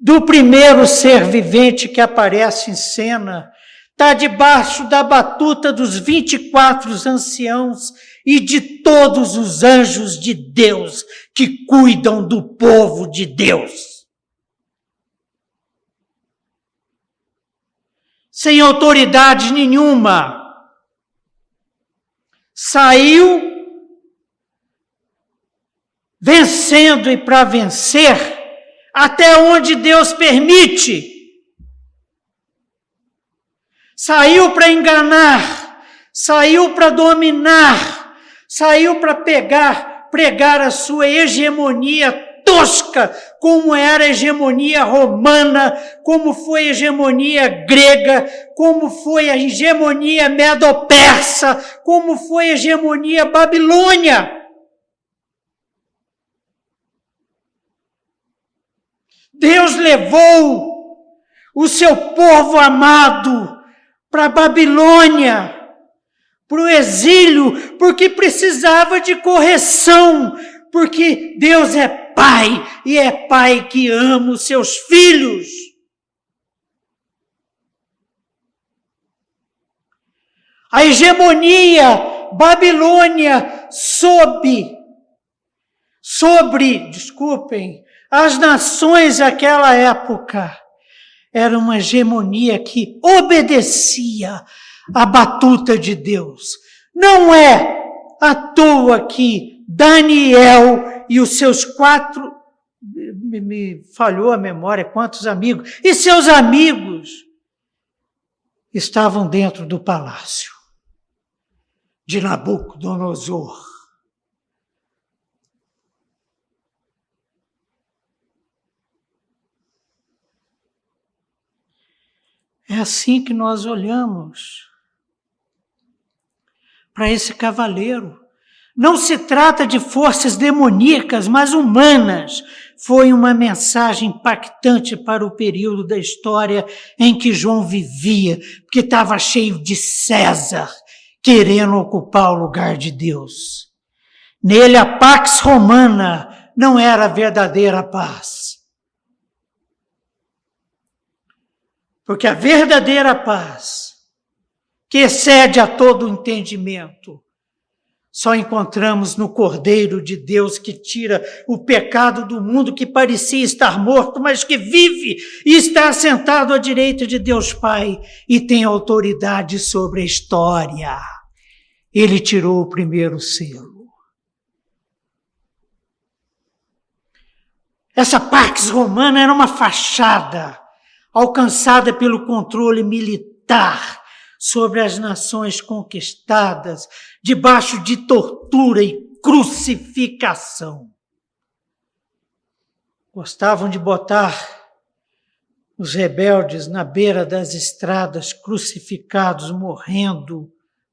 do primeiro ser vivente que aparece em cena está debaixo da batuta dos 24 anciãos e de todos os anjos de Deus que cuidam do povo de Deus. Sem autoridade nenhuma, saiu vencendo e para vencer até onde Deus permite. Saiu para enganar, saiu para dominar, saiu para pegar, pregar a sua hegemonia tosca, como era a hegemonia romana, como foi a hegemonia grega, como foi a hegemonia medo-persa, como foi a hegemonia babilônia. Deus levou o seu povo amado para Babilônia, para o exílio, porque precisava de correção, porque Deus é Pai e é Pai que ama os seus filhos. A hegemonia Babilônia sob, sobre, desculpem, as nações daquela época era uma hegemonia que obedecia à batuta de Deus. Não é à toa que Daniel e os seus quatro, me, me falhou a memória, quantos amigos, e seus amigos estavam dentro do palácio de Nabucodonosor. É assim que nós olhamos para esse cavaleiro. Não se trata de forças demoníacas, mas humanas, foi uma mensagem impactante para o período da história em que João vivia, porque estava cheio de César querendo ocupar o lugar de Deus. Nele a pax romana não era a verdadeira paz. Porque a verdadeira paz, que excede a todo entendimento, só encontramos no Cordeiro de Deus que tira o pecado do mundo que parecia estar morto, mas que vive e está sentado à direita de Deus Pai e tem autoridade sobre a história. Ele tirou o primeiro selo. Essa Pax Romana era uma fachada alcançada pelo controle militar sobre as nações conquistadas, debaixo de tortura e crucificação. Gostavam de botar os rebeldes na beira das estradas, crucificados, morrendo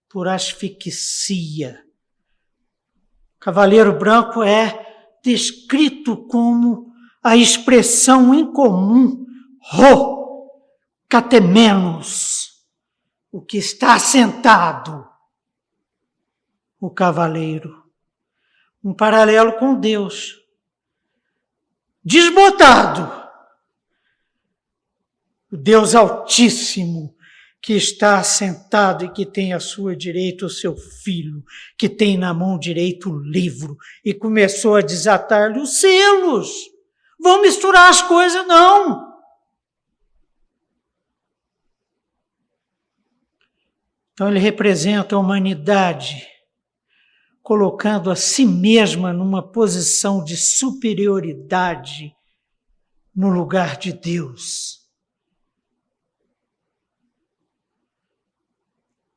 por asfixia. Cavaleiro Branco é descrito como a expressão incomum ro, catemenos, o que está sentado, o cavaleiro. Um paralelo com Deus. Desbotado. O Deus Altíssimo, que está sentado e que tem à sua direita o seu filho, que tem na mão direita o livro, e começou a desatar-lhe os selos. Vão misturar as coisas, não. Então ele representa a humanidade, colocando a si mesma numa posição de superioridade no lugar de Deus.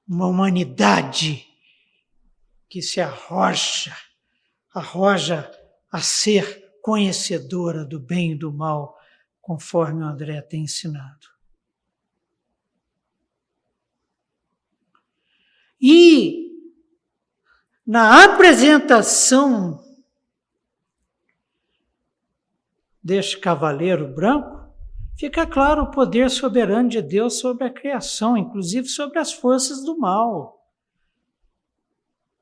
Uma humanidade que se arroja, arroja a ser conhecedora do bem e do mal, conforme o André tem ensinado. E na apresentação deste cavaleiro branco, fica claro o poder soberano de Deus sobre a criação, inclusive sobre as forças do mal.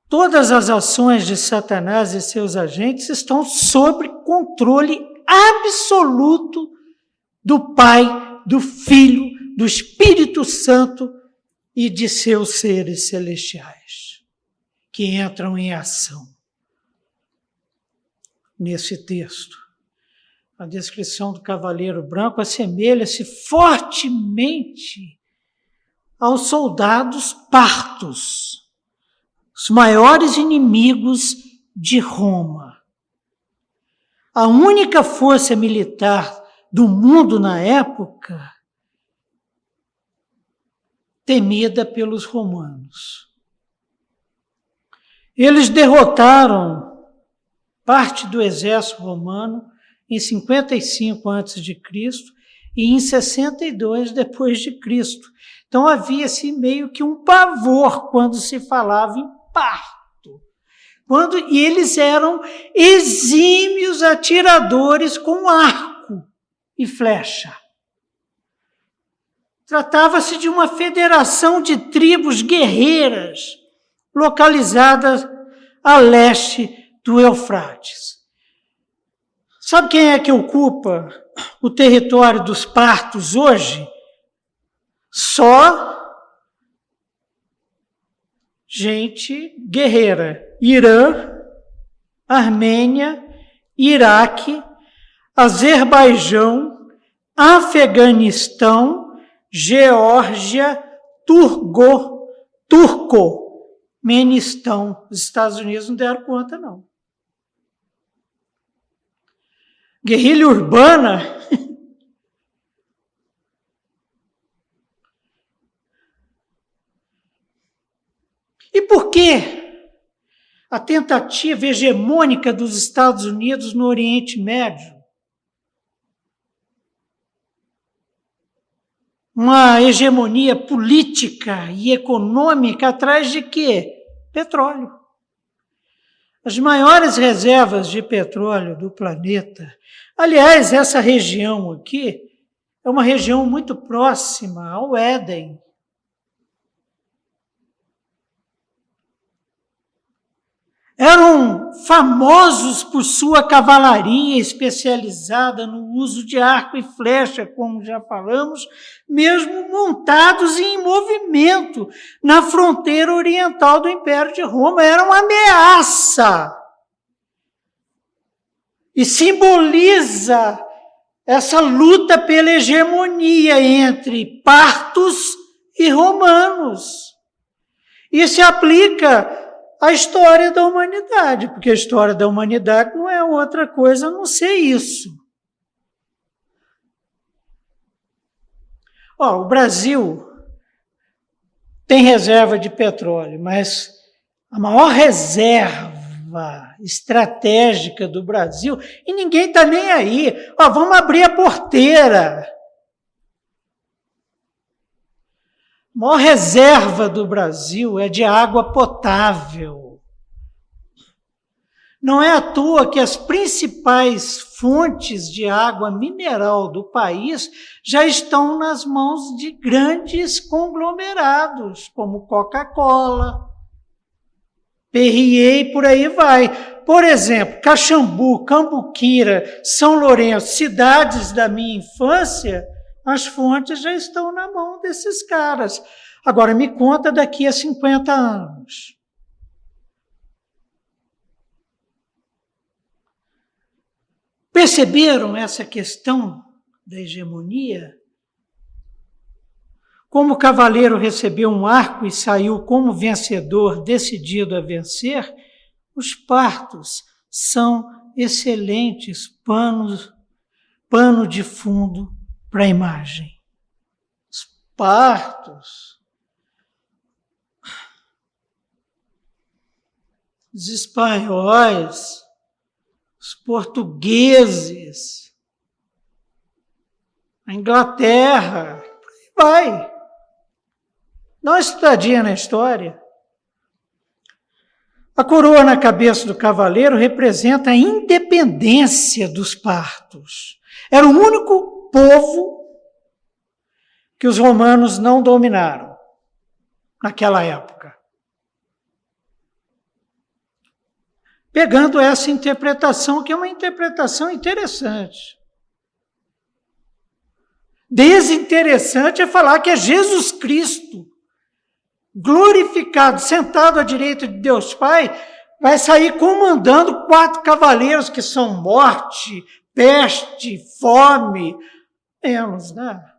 Todas as ações de Satanás e seus agentes estão sob controle absoluto do Pai, do Filho, do Espírito Santo e de seus seres celestiais, que entram em ação. Nesse texto, a descrição do cavaleiro branco assemelha-se fortemente aos soldados partos, os maiores inimigos de Roma. A única força militar do mundo na época temida pelos romanos. Eles derrotaram parte do exército romano em 55 a.C. e em 62 depois de Cristo. Então havia-se assim, meio que um pavor quando se falava em parto. Quando e eles eram exímios atiradores com arco e flecha. Tratava-se de uma federação de tribos guerreiras localizadas a leste do Eufrates. Sabe quem é que ocupa o território dos partos hoje? Só gente guerreira. Irã, Armênia, Iraque, Azerbaijão, Afeganistão Geórgia, Turgo, Turco, Menistão. Os Estados Unidos não deram conta, não. Guerrilha urbana. e por que a tentativa hegemônica dos Estados Unidos no Oriente Médio uma hegemonia política e econômica atrás de quê? Petróleo. as maiores reservas de petróleo do planeta. Aliás, essa região aqui é uma região muito próxima ao Éden. Eram famosos por sua cavalaria especializada no uso de arco e flecha, como já falamos, mesmo montados em movimento na fronteira oriental do Império de Roma. Era uma ameaça. E simboliza essa luta pela hegemonia entre partos e romanos. E se aplica a história da humanidade, porque a história da humanidade não é outra coisa a não ser isso. Ó, o Brasil tem reserva de petróleo, mas a maior reserva estratégica do Brasil, e ninguém está nem aí. Ó, vamos abrir a porteira. A maior reserva do Brasil é de água potável. Não é à toa que as principais fontes de água mineral do país já estão nas mãos de grandes conglomerados, como Coca-Cola, Perrier e por aí vai. Por exemplo, Caxambu, Cambuquira, São Lourenço, cidades da minha infância, as fontes já estão na mão desses caras. Agora, me conta daqui a 50 anos. Perceberam essa questão da hegemonia? Como o cavaleiro recebeu um arco e saiu como vencedor, decidido a vencer, os partos são excelentes panos, pano de fundo para a imagem. Os partos. Os espanhóis, os portugueses, a Inglaterra, vai. Dá uma estudadinha na história. A coroa na cabeça do cavaleiro representa a independência dos partos. Era o único povo que os romanos não dominaram naquela época. Pegando essa interpretação, que é uma interpretação interessante. Desinteressante é falar que é Jesus Cristo glorificado, sentado à direita de Deus Pai, vai sair comandando quatro cavaleiros que são morte, peste, fome, menos, né?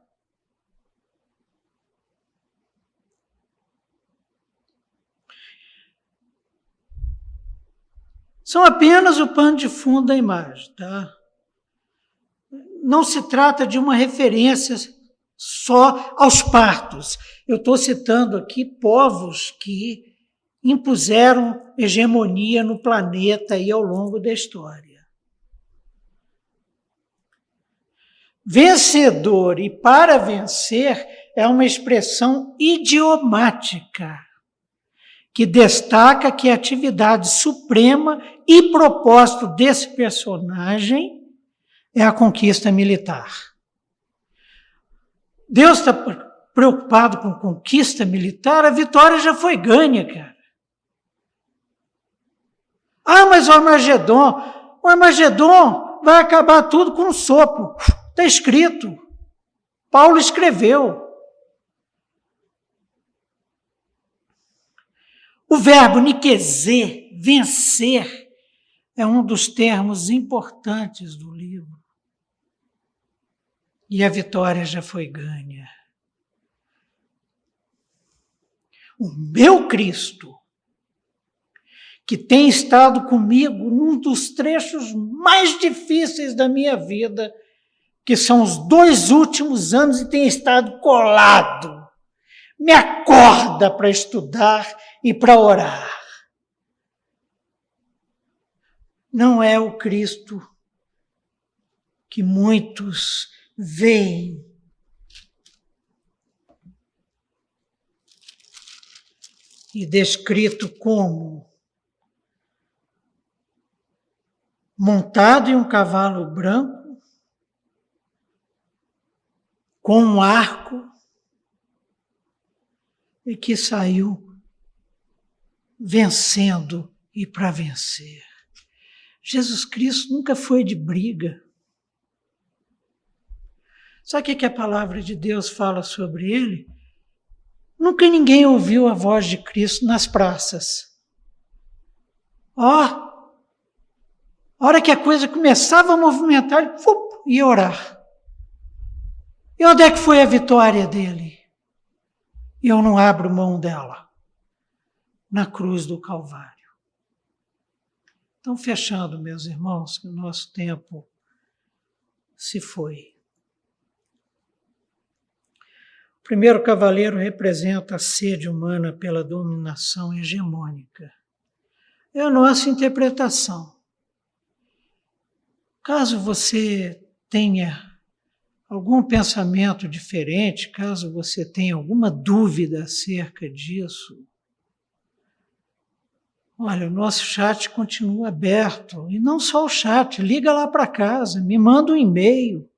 São apenas o pano de fundo da imagem, tá? Não se trata de uma referência só aos partos. Eu estou citando aqui povos que impuseram hegemonia no planeta e ao longo da história. Vencedor e para vencer é uma expressão idiomática que destaca que a atividade suprema e propósito desse personagem é a conquista militar. Deus está preocupado com conquista militar, a vitória já foi ganha, cara. Ah, mas o Armagedon, o Armagedon vai acabar tudo com um sopro. Está escrito. Paulo escreveu. O verbo niquezer, vencer, é um dos termos importantes do livro e a vitória já foi ganha. O meu Cristo, que tem estado comigo num dos trechos mais difíceis da minha vida, que são os dois últimos anos e tem estado colado, me acorda para estudar e para orar. Não é o Cristo que muitos vem. E descrito como montado em um cavalo branco, com um arco, e que saiu vencendo e para vencer. Jesus Cristo nunca foi de briga. Sabe o que a palavra de Deus fala sobre ele? Nunca ninguém ouviu a voz de Cristo nas praças. Ó, oh, a hora que a coisa começava a movimentar, ele ia orar. E onde é que foi a vitória dele? E eu não abro mão dela. Na cruz do Calvário. Então, fechando, meus irmãos, que o nosso tempo se foi. O primeiro cavaleiro representa a sede humana pela dominação hegemônica. É a nossa interpretação. Caso você tenha algum pensamento diferente, caso você tenha alguma dúvida acerca disso, Olha, o nosso chat continua aberto. E não só o chat, liga lá para casa, me manda um e-mail.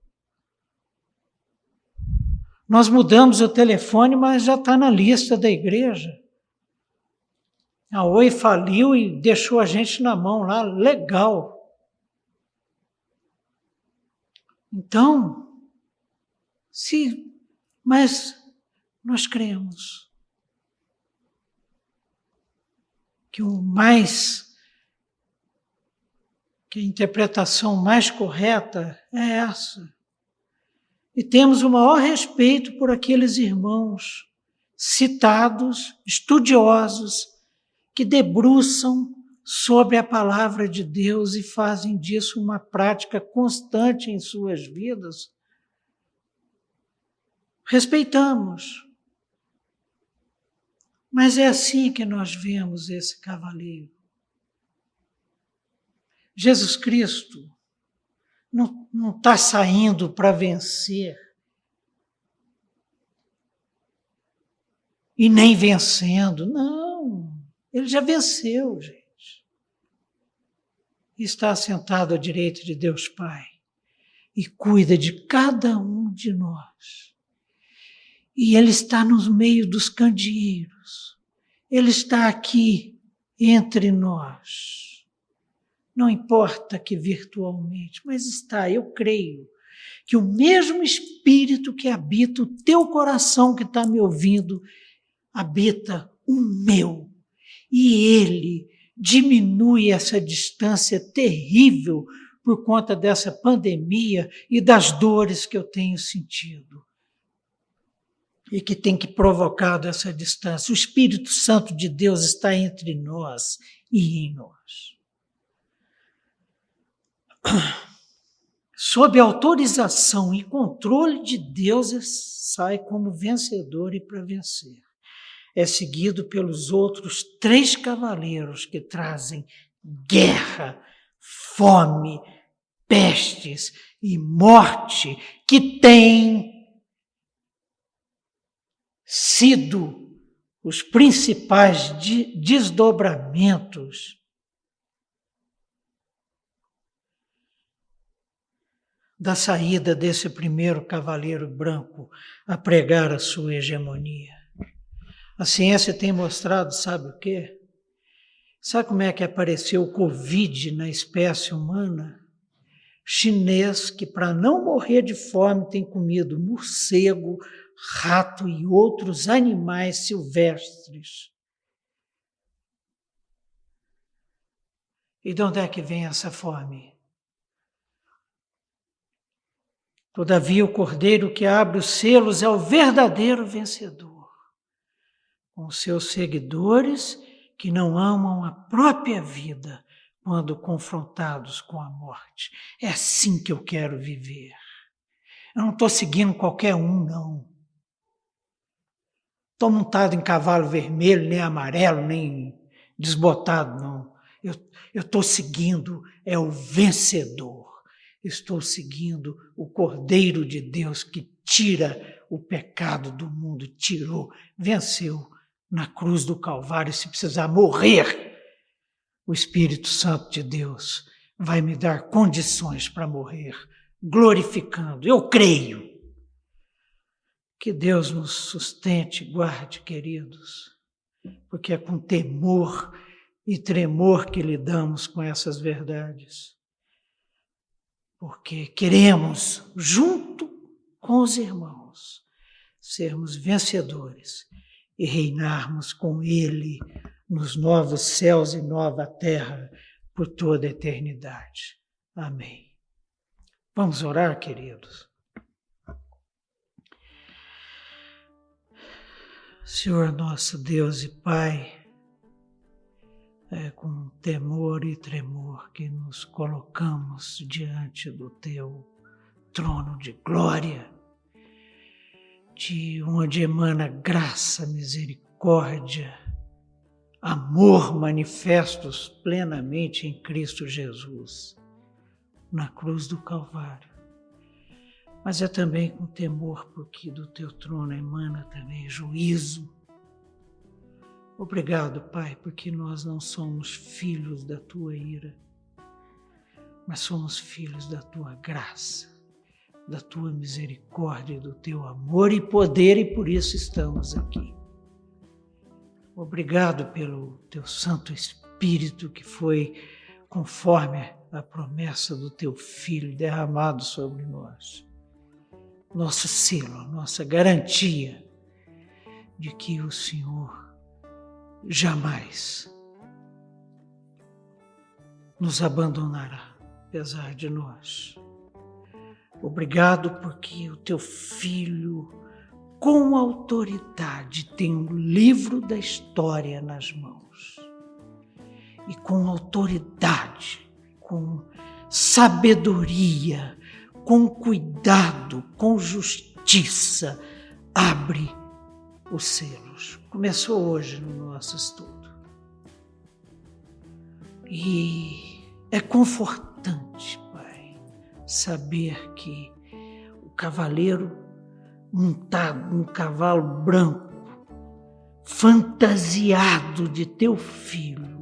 Nós mudamos o telefone, mas já está na lista da igreja. A Oi faliu e deixou a gente na mão lá, legal. Então, se, mas nós cremos que o mais que a interpretação mais correta é essa. E temos o maior respeito por aqueles irmãos citados, estudiosos, que debruçam sobre a palavra de Deus e fazem disso uma prática constante em suas vidas. Respeitamos, mas é assim que nós vemos esse cavaleiro. Jesus Cristo não está saindo para vencer. E nem vencendo. Não. Ele já venceu, gente. Está sentado à direita de Deus Pai e cuida de cada um de nós. E Ele está no meio dos candeeiros. Ele está aqui entre nós. Não importa que virtualmente, mas está, eu creio, que o mesmo Espírito que habita o teu coração que está me ouvindo, habita o meu. E Ele diminui essa distância terrível por conta dessa pandemia e das dores que eu tenho sentido e que tem que provocado essa distância. O Espírito Santo de Deus está entre nós e em nós. Sob autorização e controle de Deus, sai como vencedor e para vencer. É seguido pelos outros três cavaleiros que trazem guerra, fome, pestes e morte, que têm sido os principais desdobramentos da saída desse primeiro cavaleiro branco a pregar a sua hegemonia. A ciência tem mostrado, sabe o quê? Sabe como é que apareceu o Covid na espécie humana? Chinês que, para não morrer de fome, tem comido morcego, rato e outros animais silvestres. E de onde é que vem essa fome? Todavia, o cordeiro que abre os selos é o verdadeiro vencedor, com seus seguidores que não amam a própria vida quando confrontados com a morte. É assim que eu quero viver. Eu não estou seguindo qualquer um, não estou montado em cavalo vermelho, nem amarelo, nem desbotado, não. Eu estou seguindo, é o vencedor. Estou seguindo o Cordeiro de Deus que tira o pecado do mundo, tirou, venceu na cruz do Calvário, se precisar morrer. O Espírito Santo de Deus vai me dar condições para morrer, glorificando. Eu creio. Que Deus nos sustente, guarde, queridos, porque é com temor e tremor que lidamos com essas verdades. Porque queremos, junto com os irmãos, sermos vencedores e reinarmos com Ele nos novos céus e nova terra por toda a eternidade. Amém. Vamos orar, queridos. Senhor nosso Deus e Pai, é com temor e tremor que nos colocamos diante do Teu trono de glória, de onde emana graça, misericórdia, amor manifestos plenamente em Cristo Jesus, na cruz do Calvário. Mas é também com temor, porque do teu trono emana também juízo. Obrigado, Pai, porque nós não somos filhos da tua ira, mas somos filhos da tua graça, da tua misericórdia, do teu amor e poder, e por isso estamos aqui. Obrigado pelo teu Santo Espírito que foi conforme a promessa do teu Filho derramado sobre nós. Nosso selo, nossa garantia de que o Senhor jamais nos abandonará, apesar de nós. Obrigado porque o teu Filho com autoridade, tem um livro da história nas mãos. E com autoridade, com sabedoria, com cuidado, com justiça, abre os selos. Começou hoje no nosso estudo. E é confortante, Pai, saber que o cavaleiro montado num cavalo branco, fantasiado de teu filho,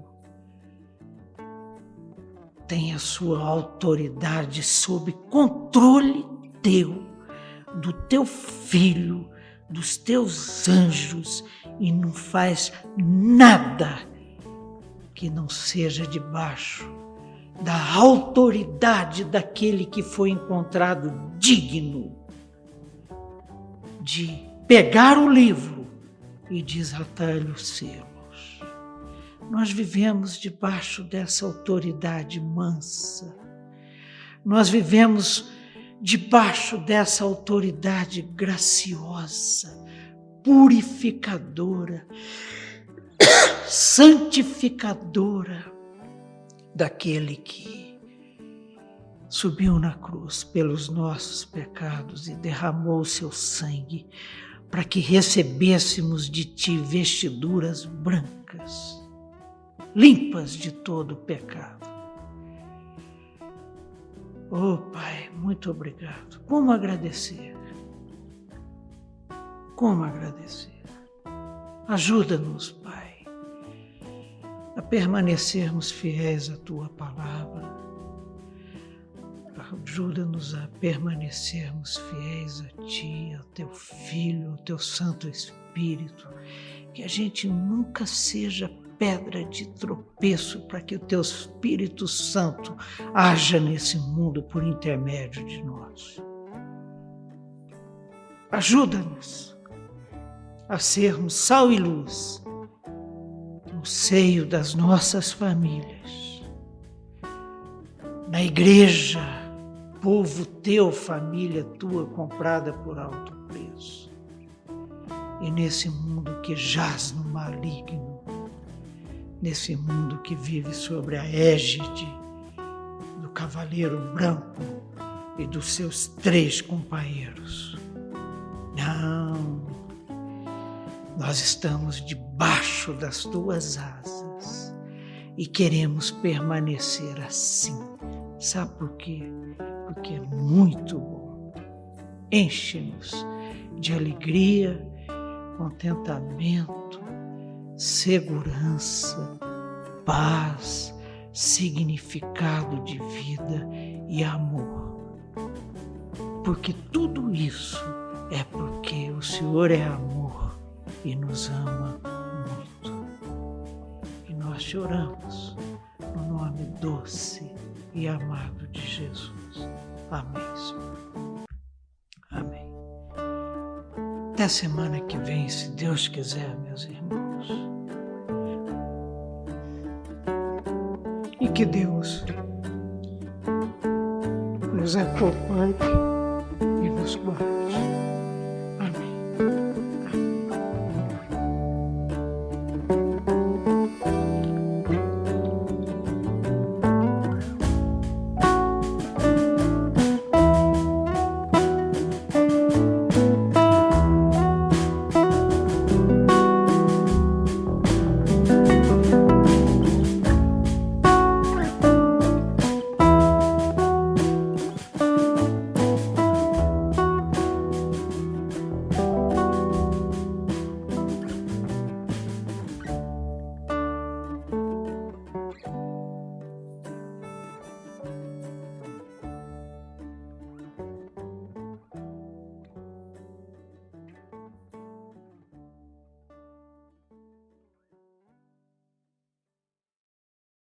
tem a sua autoridade sob controle teu, do teu filho, dos teus anjos e não faz nada que não seja debaixo da autoridade daquele que foi encontrado digno de pegar o livro e desatar-lhe os selos. Nós vivemos debaixo dessa autoridade mansa. Nós vivemos debaixo dessa autoridade graciosa, purificadora, santificadora daquele que subiu na cruz pelos nossos pecados e derramou seu sangue para que recebêssemos de ti vestiduras brancas, limpas de todo pecado. Oh Pai, muito obrigado. Como agradecer? Como agradecer? Ajuda-nos, Pai, a permanecermos fiéis à tua palavra Ajuda-nos a permanecermos fiéis a Ti, ao Teu Filho, ao Teu Santo Espírito. Que a gente nunca seja pedra de tropeço para que o Teu Espírito Santo haja nesse mundo por intermédio de nós. Ajuda-nos a sermos sal e luz no seio das nossas famílias, na igreja povo teu, família tua, comprada por alto preço. E nesse mundo que jaz no maligno, nesse mundo que vive sobre a égide do cavaleiro branco e dos seus três companheiros. Não, nós estamos debaixo das tuas asas e queremos permanecer assim. Sabe por quê? porque é muito bom. Enche-nos de alegria, contentamento, segurança, paz, significado de vida e amor. Porque tudo isso é porque o Senhor é amor e nos ama muito. E nós choramos no nome doce e amado de Jesus. Amém, Senhor. Amém. Até semana que vem, se Deus quiser, meus irmãos. Que Deus nos acompanhe e nos guarde.